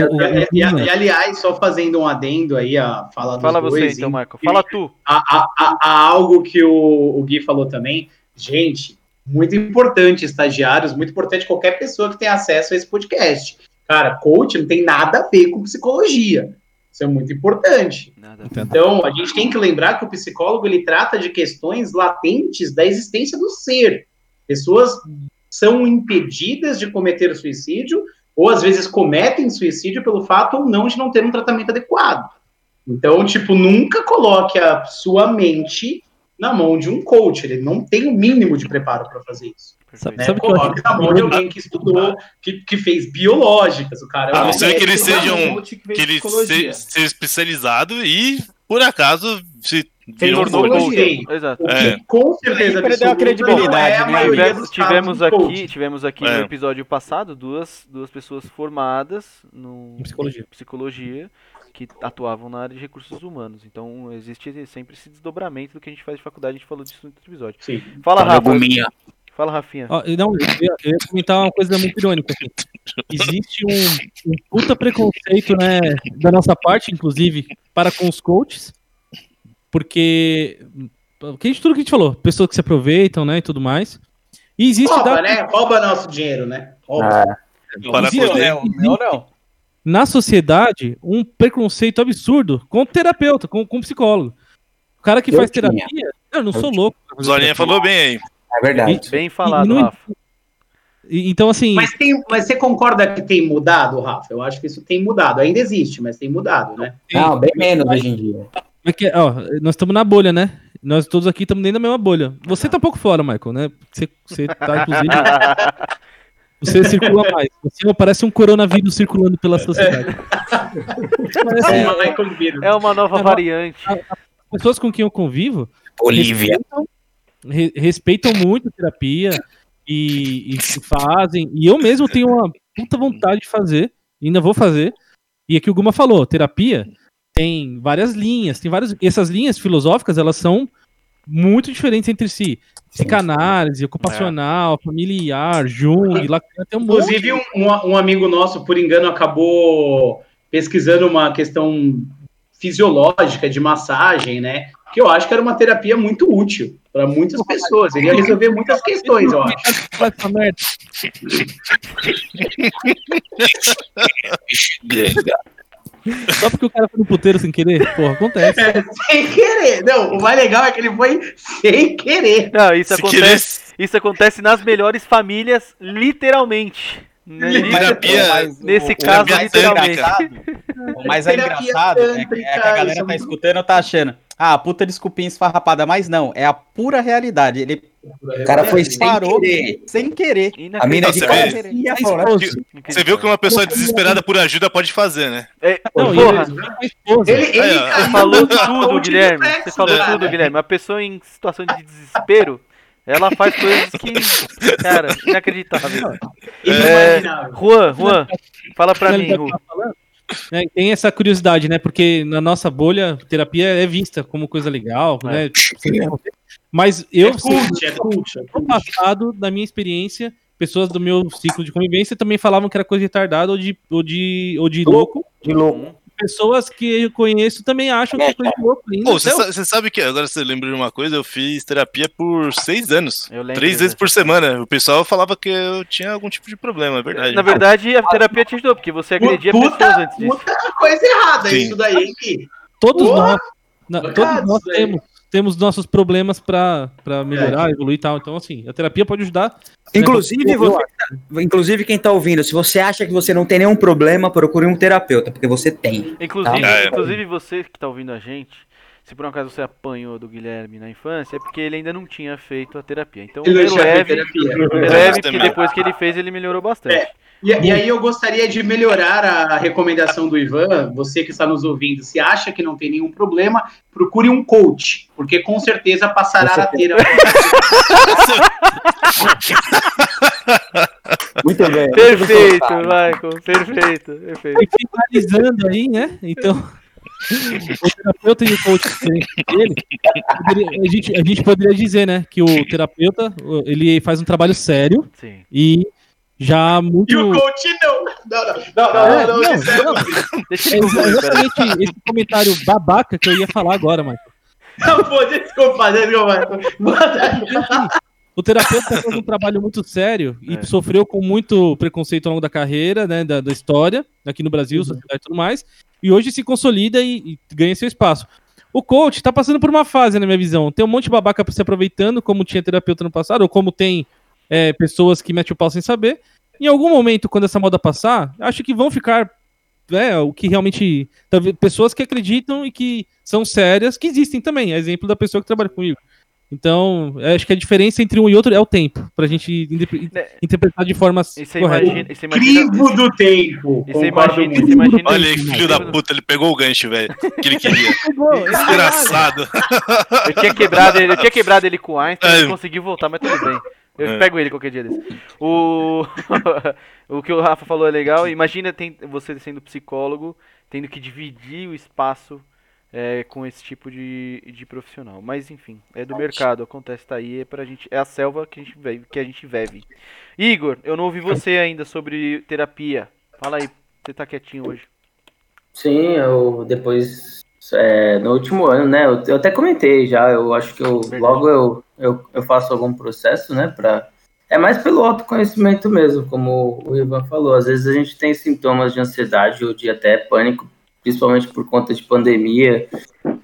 E, e- e, aliás, só fazendo um adendo aí a fala dos Fala você dois, então, em- Michael. Fala tu. a, a- a- a algo que o, o Gui falou também. Gente, muito importante, estagiários, muito importante qualquer pessoa que tenha acesso a esse podcast. Cara, coach não tem nada a ver com psicologia. Isso é muito importante. Nada. Então, a gente tem que lembrar que o psicólogo ele trata de questões latentes da existência do ser. Pessoas são impedidas de cometer suicídio ou às vezes cometem suicídio pelo fato ou não de não ter um tratamento adequado. Então, tipo, nunca coloque a sua mente na mão de um coach. Ele não tem o mínimo de preparo para fazer isso. Perfeito. Né? Sabe na mão de alguém que estudou, que, que fez biológicas. O cara é A um não ser que eles médico, sejam- Coach que ele seja especializado e, por acaso, se virou coach. Sim. Exato. O que É. com certeza perdeu a credibilidade, é a né? maioria Tivemos, tivemos aqui, tivemos aqui É. no episódio passado duas, duas pessoas formadas no Em psicologia. psicologia que atuavam na área de recursos humanos. Então existe sempre esse desdobramento do que a gente faz de faculdade, a gente falou disso no outro episódio. Sim. Fala, Rafa. Fala, Rafinha. E não, eu ia, eu ia comentar uma coisa muito irônica. Assim. Existe um, um puta preconceito, né, da nossa parte, inclusive, para com os coaches, porque que a gente, tudo que a gente falou, pessoas que se aproveitam, né, e tudo mais. E existe Rouba, da- né? Rouba nosso dinheiro, né? Rouba. Ah, Para Existe, poder- né, o meu não. na sociedade um preconceito absurdo com o terapeuta, com, com o psicólogo. O cara que Eu faz tinha. terapia, eu não Eu sou tinha. louco. O Zolinha falou bem aí. é verdade. Bem falado, E não- Rafa. E- Então, assim, Mas, tem, mas você concorda que tem mudado, Rafa? Eu acho que isso tem mudado. Ainda existe, mas tem mudado, né? Não, bem menos hoje em dia. É que, ó, nós estamos na bolha, né? Nós todos aqui estamos dentro da mesma bolha. Você tá um pouco fora, Michael, né? Você, você tá, inclusive. Você circula mais. Você parece um coronavírus circulando pela sociedade. É, Vírus. É uma nova Não, variante. pessoas com quem eu convivo Bolívia. respeitam, re- respeitam muito a terapia e, e se fazem. E eu mesmo tenho uma puta vontade de fazer, e ainda vou fazer. E aqui o Guma falou, terapia tem várias linhas, tem várias. Essas linhas filosóficas, elas são muito diferentes entre si. Psicanálise, ocupacional, familiar, Jung, Lacan, tem um monte. Inclusive, um, um- um amigo nosso, por engano, acabou pesquisando uma questão fisiológica de massagem, né? Que eu acho que era uma terapia muito útil. Para muitas pessoas. Ele ia resolver muitas questões, eu acho. Só porque o cara foi no puteiro sem querer? Porra, acontece. sem querer. Não, o mais legal é que ele foi sem querer. Não, isso Se acontece, isso acontece nas melhores famílias, literalmente. Né? Terapia- Mas Nesse o- o caso, mais literalmente. engraçado- O mais é engraçado é que, é que a galera é tá escutando e tá achando. Ah, puta desculpinha esfarrapada, mas não, é a pura realidade. Ele O cara foi sem parou querer. sem querer. A mina de Você casa vê? queria A falar. esposa. Você viu que uma pessoa desesperada por ajuda pode fazer, né? É, Não, porra, ele. Ele, ele Aí, você falou tudo, Guilherme. Você falou cara. tudo, Guilherme. A pessoa em situação de desespero, ela faz coisas que, cara, inacreditável. Inimaginável. Juan, Juan, fala pra mim, finalidade Né, tem essa curiosidade, né? Porque na nossa bolha, terapia é vista como coisa legal, né? Mas eu, é cult, é cult, é no cult. passado, na minha experiência, pessoas do meu ciclo de convivência também falavam que era coisa retardada ou de, ou de, ou de louco. De louco. Pessoas que eu conheço também acham que é coisa de louco ainda. Pô, você Até sa- você sabe que, agora você lembra de uma coisa, eu fiz terapia por seis anos. Eu lembro Três vezes por semana. O pessoal falava que eu tinha algum tipo de problema, é verdade. Na verdade, a terapia te ajudou, porque você agredia Puta- pessoas antes disso. Puta coisa errada Sim. isso daí, hein, todos nós, na- todos nós temos, temos nossos problemas pra, pra melhorar, evoluir e tal. Então, assim, a terapia pode ajudar. Inclusive, né, você, inclusive, quem tá ouvindo, se você acha que você não tem nenhum problema, procure um terapeuta, porque você tem. Inclusive, Ah, é. inclusive você que tá ouvindo a gente, se por um acaso você apanhou do Guilherme na infância, é porque ele ainda não tinha feito a terapia. Então, Ele feito leve, terapia. leve, porque Também. depois que ele fez, ele melhorou bastante. É. E, e aí eu gostaria de melhorar a recomendação do Ivan. Você que está nos ouvindo, se acha que não tem nenhum problema, procure um coach, porque com certeza passará a ter. Muito bem. Perfeito, Michael, perfeito, perfeito. E finalizando aí, né? Então, o terapeuta e o coach dele, a, gente, a gente poderia dizer, né, que o terapeuta ele faz um trabalho sério Sim. e já muito. E o coach não. Não, não, não, É, não, não, não, isso é- não, Deixa é peraí. exatamente esse comentário babaca que eu ia falar agora, mano. não, pô, desculpa, desculpa. Bota- O terapeuta faz um trabalho muito sério e É. sofreu com muito preconceito ao longo da carreira, né, da, da história, aqui no Brasil, sociedade e tudo mais, e hoje se consolida e, e ganha seu espaço. O coach tá passando por uma fase, na minha visão. Tem um monte de babaca se aproveitando, como tinha terapeuta no passado, ou como tem é, pessoas que metem o pau sem saber. Em algum momento, quando essa moda passar, acho que vão ficar é, o que realmente. talvez, Pessoas que acreditam e que são sérias, que existem também. É exemplo da pessoa que trabalha comigo. Então, eu acho que a diferença entre um e outro é o tempo, pra gente Né, interpretar de forma E correta. imagina, você imagina, Crivo do tempo. e você Concordo imagina, muito. você imagina Olha aí, filho da puta, ele pegou o gancho, velho. Que ele queria. Desgraçado. Eu tinha quebrado ele, eu tinha quebrado ele com o Einstein, É. ele conseguiu voltar, mas tudo bem. Eu É. pego ele qualquer dia desse. O... o que o Rafa falou é legal. Imagina tem... você sendo psicólogo, tendo que dividir o espaço é, com esse tipo de, de profissional. Mas enfim, é do mercado, acontece, tá aí, é pra gente. É a selva que a gente vive, que a gente vive. Igor, eu não ouvi você ainda sobre terapia. Fala aí, você tá quietinho hoje. Sim, eu depois, é, no último ano, né, eu, eu até comentei já, eu acho que eu, logo eu, eu, eu faço algum processo, né, pra, é mais pelo autoconhecimento mesmo, como o Ivan falou, às vezes a gente tem sintomas de ansiedade ou de até pânico, principalmente por conta de pandemia,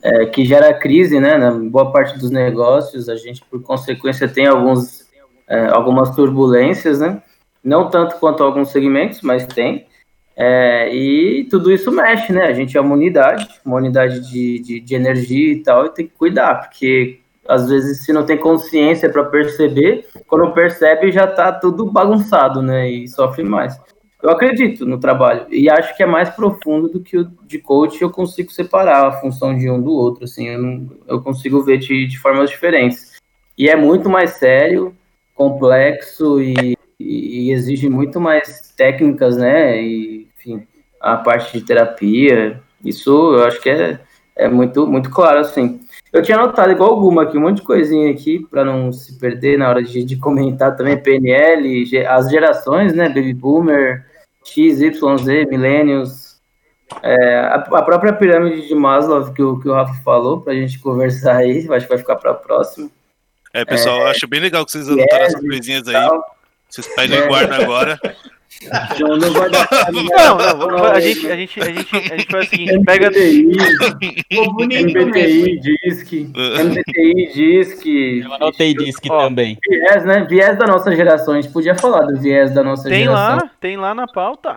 é, que gera crise, né, na boa parte dos negócios, a gente, por consequência, tem alguns, é, algumas turbulências, né, não tanto quanto alguns segmentos, mas tem, é, e tudo isso mexe, né? A gente é uma unidade, uma unidade de, de, de energia e tal, e tem que cuidar, porque às vezes se não tem consciência para perceber, quando percebe já tá tudo bagunçado, né? E sofre mais. Eu acredito no trabalho e acho que é mais profundo do que o de coach. Eu consigo separar a função de um do outro, assim, eu, não, eu consigo ver de, de formas diferentes. E é muito mais sério, complexo e, e exige muito mais técnicas, né? E, enfim, a parte de terapia, isso eu acho que é, é muito, muito claro, assim. Eu tinha anotado igual alguma aqui, um monte de coisinha aqui, para não se perder na hora de, de comentar também, PNL, ge- as gerações, né? Baby Boomer, X, Y, Z, Millennials, é, a, a própria pirâmide de Maslow que o, que o Rafa falou, para a gente conversar aí, acho que vai ficar para a próxima. É, pessoal, eu acho bem legal que vocês anotaram essas coisinhas aí. Vocês pegam e guardam agora. Não, não vai dar. Não, não, vamos- a gente, a gente, a gente, a gente faz o seguinte, pega. MBTI, MBTI diz que. É. MBTI diz que. Eu anotei disque Ó, também. Viés, né? Viés da nossa geração. A gente podia falar do viés da nossa Tem geração. lá, tem lá na pauta.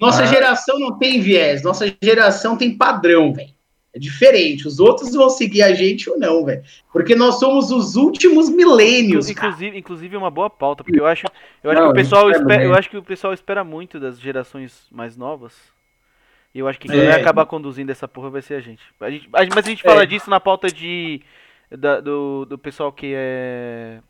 Nossa Ah. geração não tem viés, nossa geração tem padrão, velho. É diferente. Os outros vão seguir a gente ou não, velho. Porque nós somos os últimos milênios, cara. Inclusive, inclusive é uma boa pauta, porque eu acho, eu acho Não, que o pessoal é espera, eu acho que o pessoal espera muito das gerações mais novas. E eu acho que quem É. vai acabar conduzindo essa porra vai ser a gente. A gente- a gente- mas a gente fala É. disso na pauta de da- do, do pessoal que é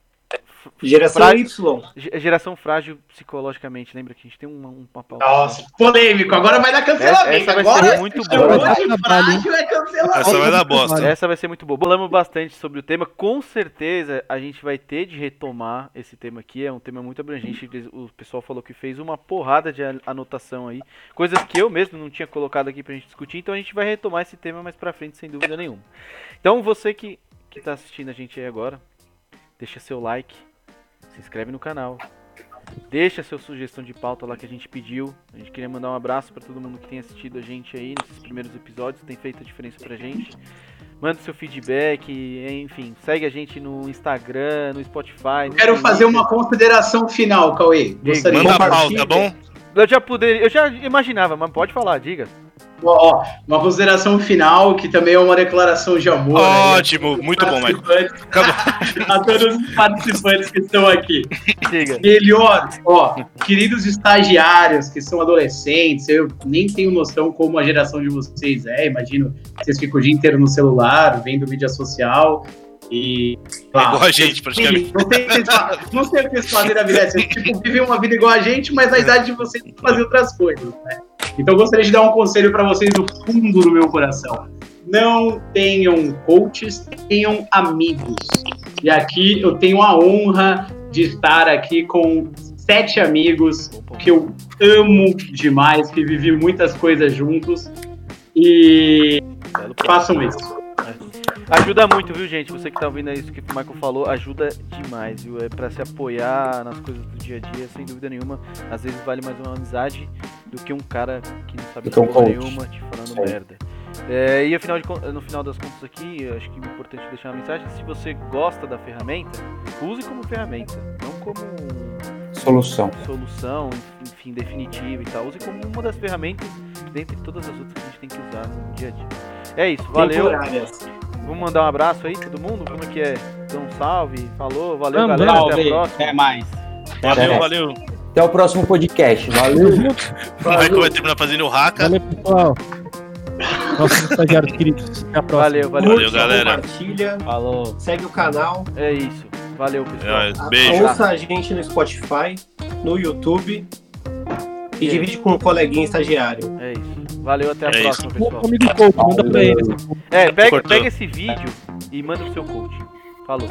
Geração Fra- Y. ge- geração frágil psicologicamente. Lembra que a gente tem uma, uma pauta. Nossa, polêmico. Agora vai dar cancelamento. essa vai Agora ser muito boa. frágil é cancelamento. Essa vai dar bosta. Essa vai ser muito boa. Falamos bastante sobre o tema. Com certeza a gente vai ter de retomar esse tema aqui. É um tema muito abrangente. O pessoal falou que fez uma porrada de an- anotação aí. Coisas que eu mesmo não tinha colocado aqui pra gente discutir. Então a gente vai retomar esse tema mais pra frente, sem dúvida nenhuma. Então você que, que tá assistindo a gente aí agora, deixa seu like, se inscreve no canal. Deixa sua sugestão de pauta lá que a gente pediu. A gente queria mandar um abraço pra todo mundo que tem assistido a gente aí nesses primeiros episódios, tem feito a diferença pra gente. Manda seu feedback, enfim, segue a gente no Instagram, no Spotify. no Quero fazer uma consideração final, Cauê. Gostaria Manda a pauta, tá bom? Eu já poderia, eu já imaginava, mas pode falar, diga. Ó, uma consideração final, que também é uma declaração de amor. aí Ótimo, muito bom, Michael. a todos os participantes que estão aqui. Diga. Melhor, ó, queridos estagiários que são adolescentes, eu nem tenho noção como a geração de vocês é, imagino que vocês ficam o dia inteiro no celular, vendo mídia social e... É igual a gente, praticamente. Não sei, o que vocês fazem na vida, vocês tipo, vivem uma vida igual a gente, mas na idade de vocês fazem outras coisas, né? Então eu gostaria de dar um conselho para vocês do fundo do meu coração. Não tenham coaches, tenham amigos. E aqui eu tenho a honra de estar aqui com sete amigos que eu amo demais, que vivi muitas coisas juntos. E façam isso. Ajuda muito, viu, gente? Você que tá ouvindo isso que o Michael falou, ajuda demais, viu? É pra se apoiar nas coisas do dia a dia, sem dúvida nenhuma. Às vezes vale mais uma amizade do que um cara que não sabe porra coach. nenhuma te falando aí. merda. É, e afinal de, no final das contas aqui, acho que é importante deixar uma mensagem. Se você gosta da ferramenta, use como ferramenta, não como Solução. solução, enfim, definitiva e tal. Use como uma das ferramentas dentre todas as outras que a gente tem que usar no dia a dia. É isso, valeu. Temporárias. Vamos mandar um abraço aí, todo mundo? Como é que é? Dá um salve, falou, valeu, Vamos, galera, até a Salve, próxima. até mais. Valeu, É. valeu. Até o próximo podcast. Valeu. O Michael vai terminar fazendo o haka. Valeu, pessoal. Nossos estagiários queridos. Até a próxima. Valeu, valeu. Valeu, Curte, galera. Compartilha, Falou. segue o canal, É isso. Valeu, pessoal. É, Beijo. ouça a gente no Spotify, no YouTube e E aí? divide com um coleguinha estagiário. É isso. Valeu, até a É próxima, O pessoal. coach, manda pra ele. É, pega, pega esse vídeo e manda pro seu coach. Falou.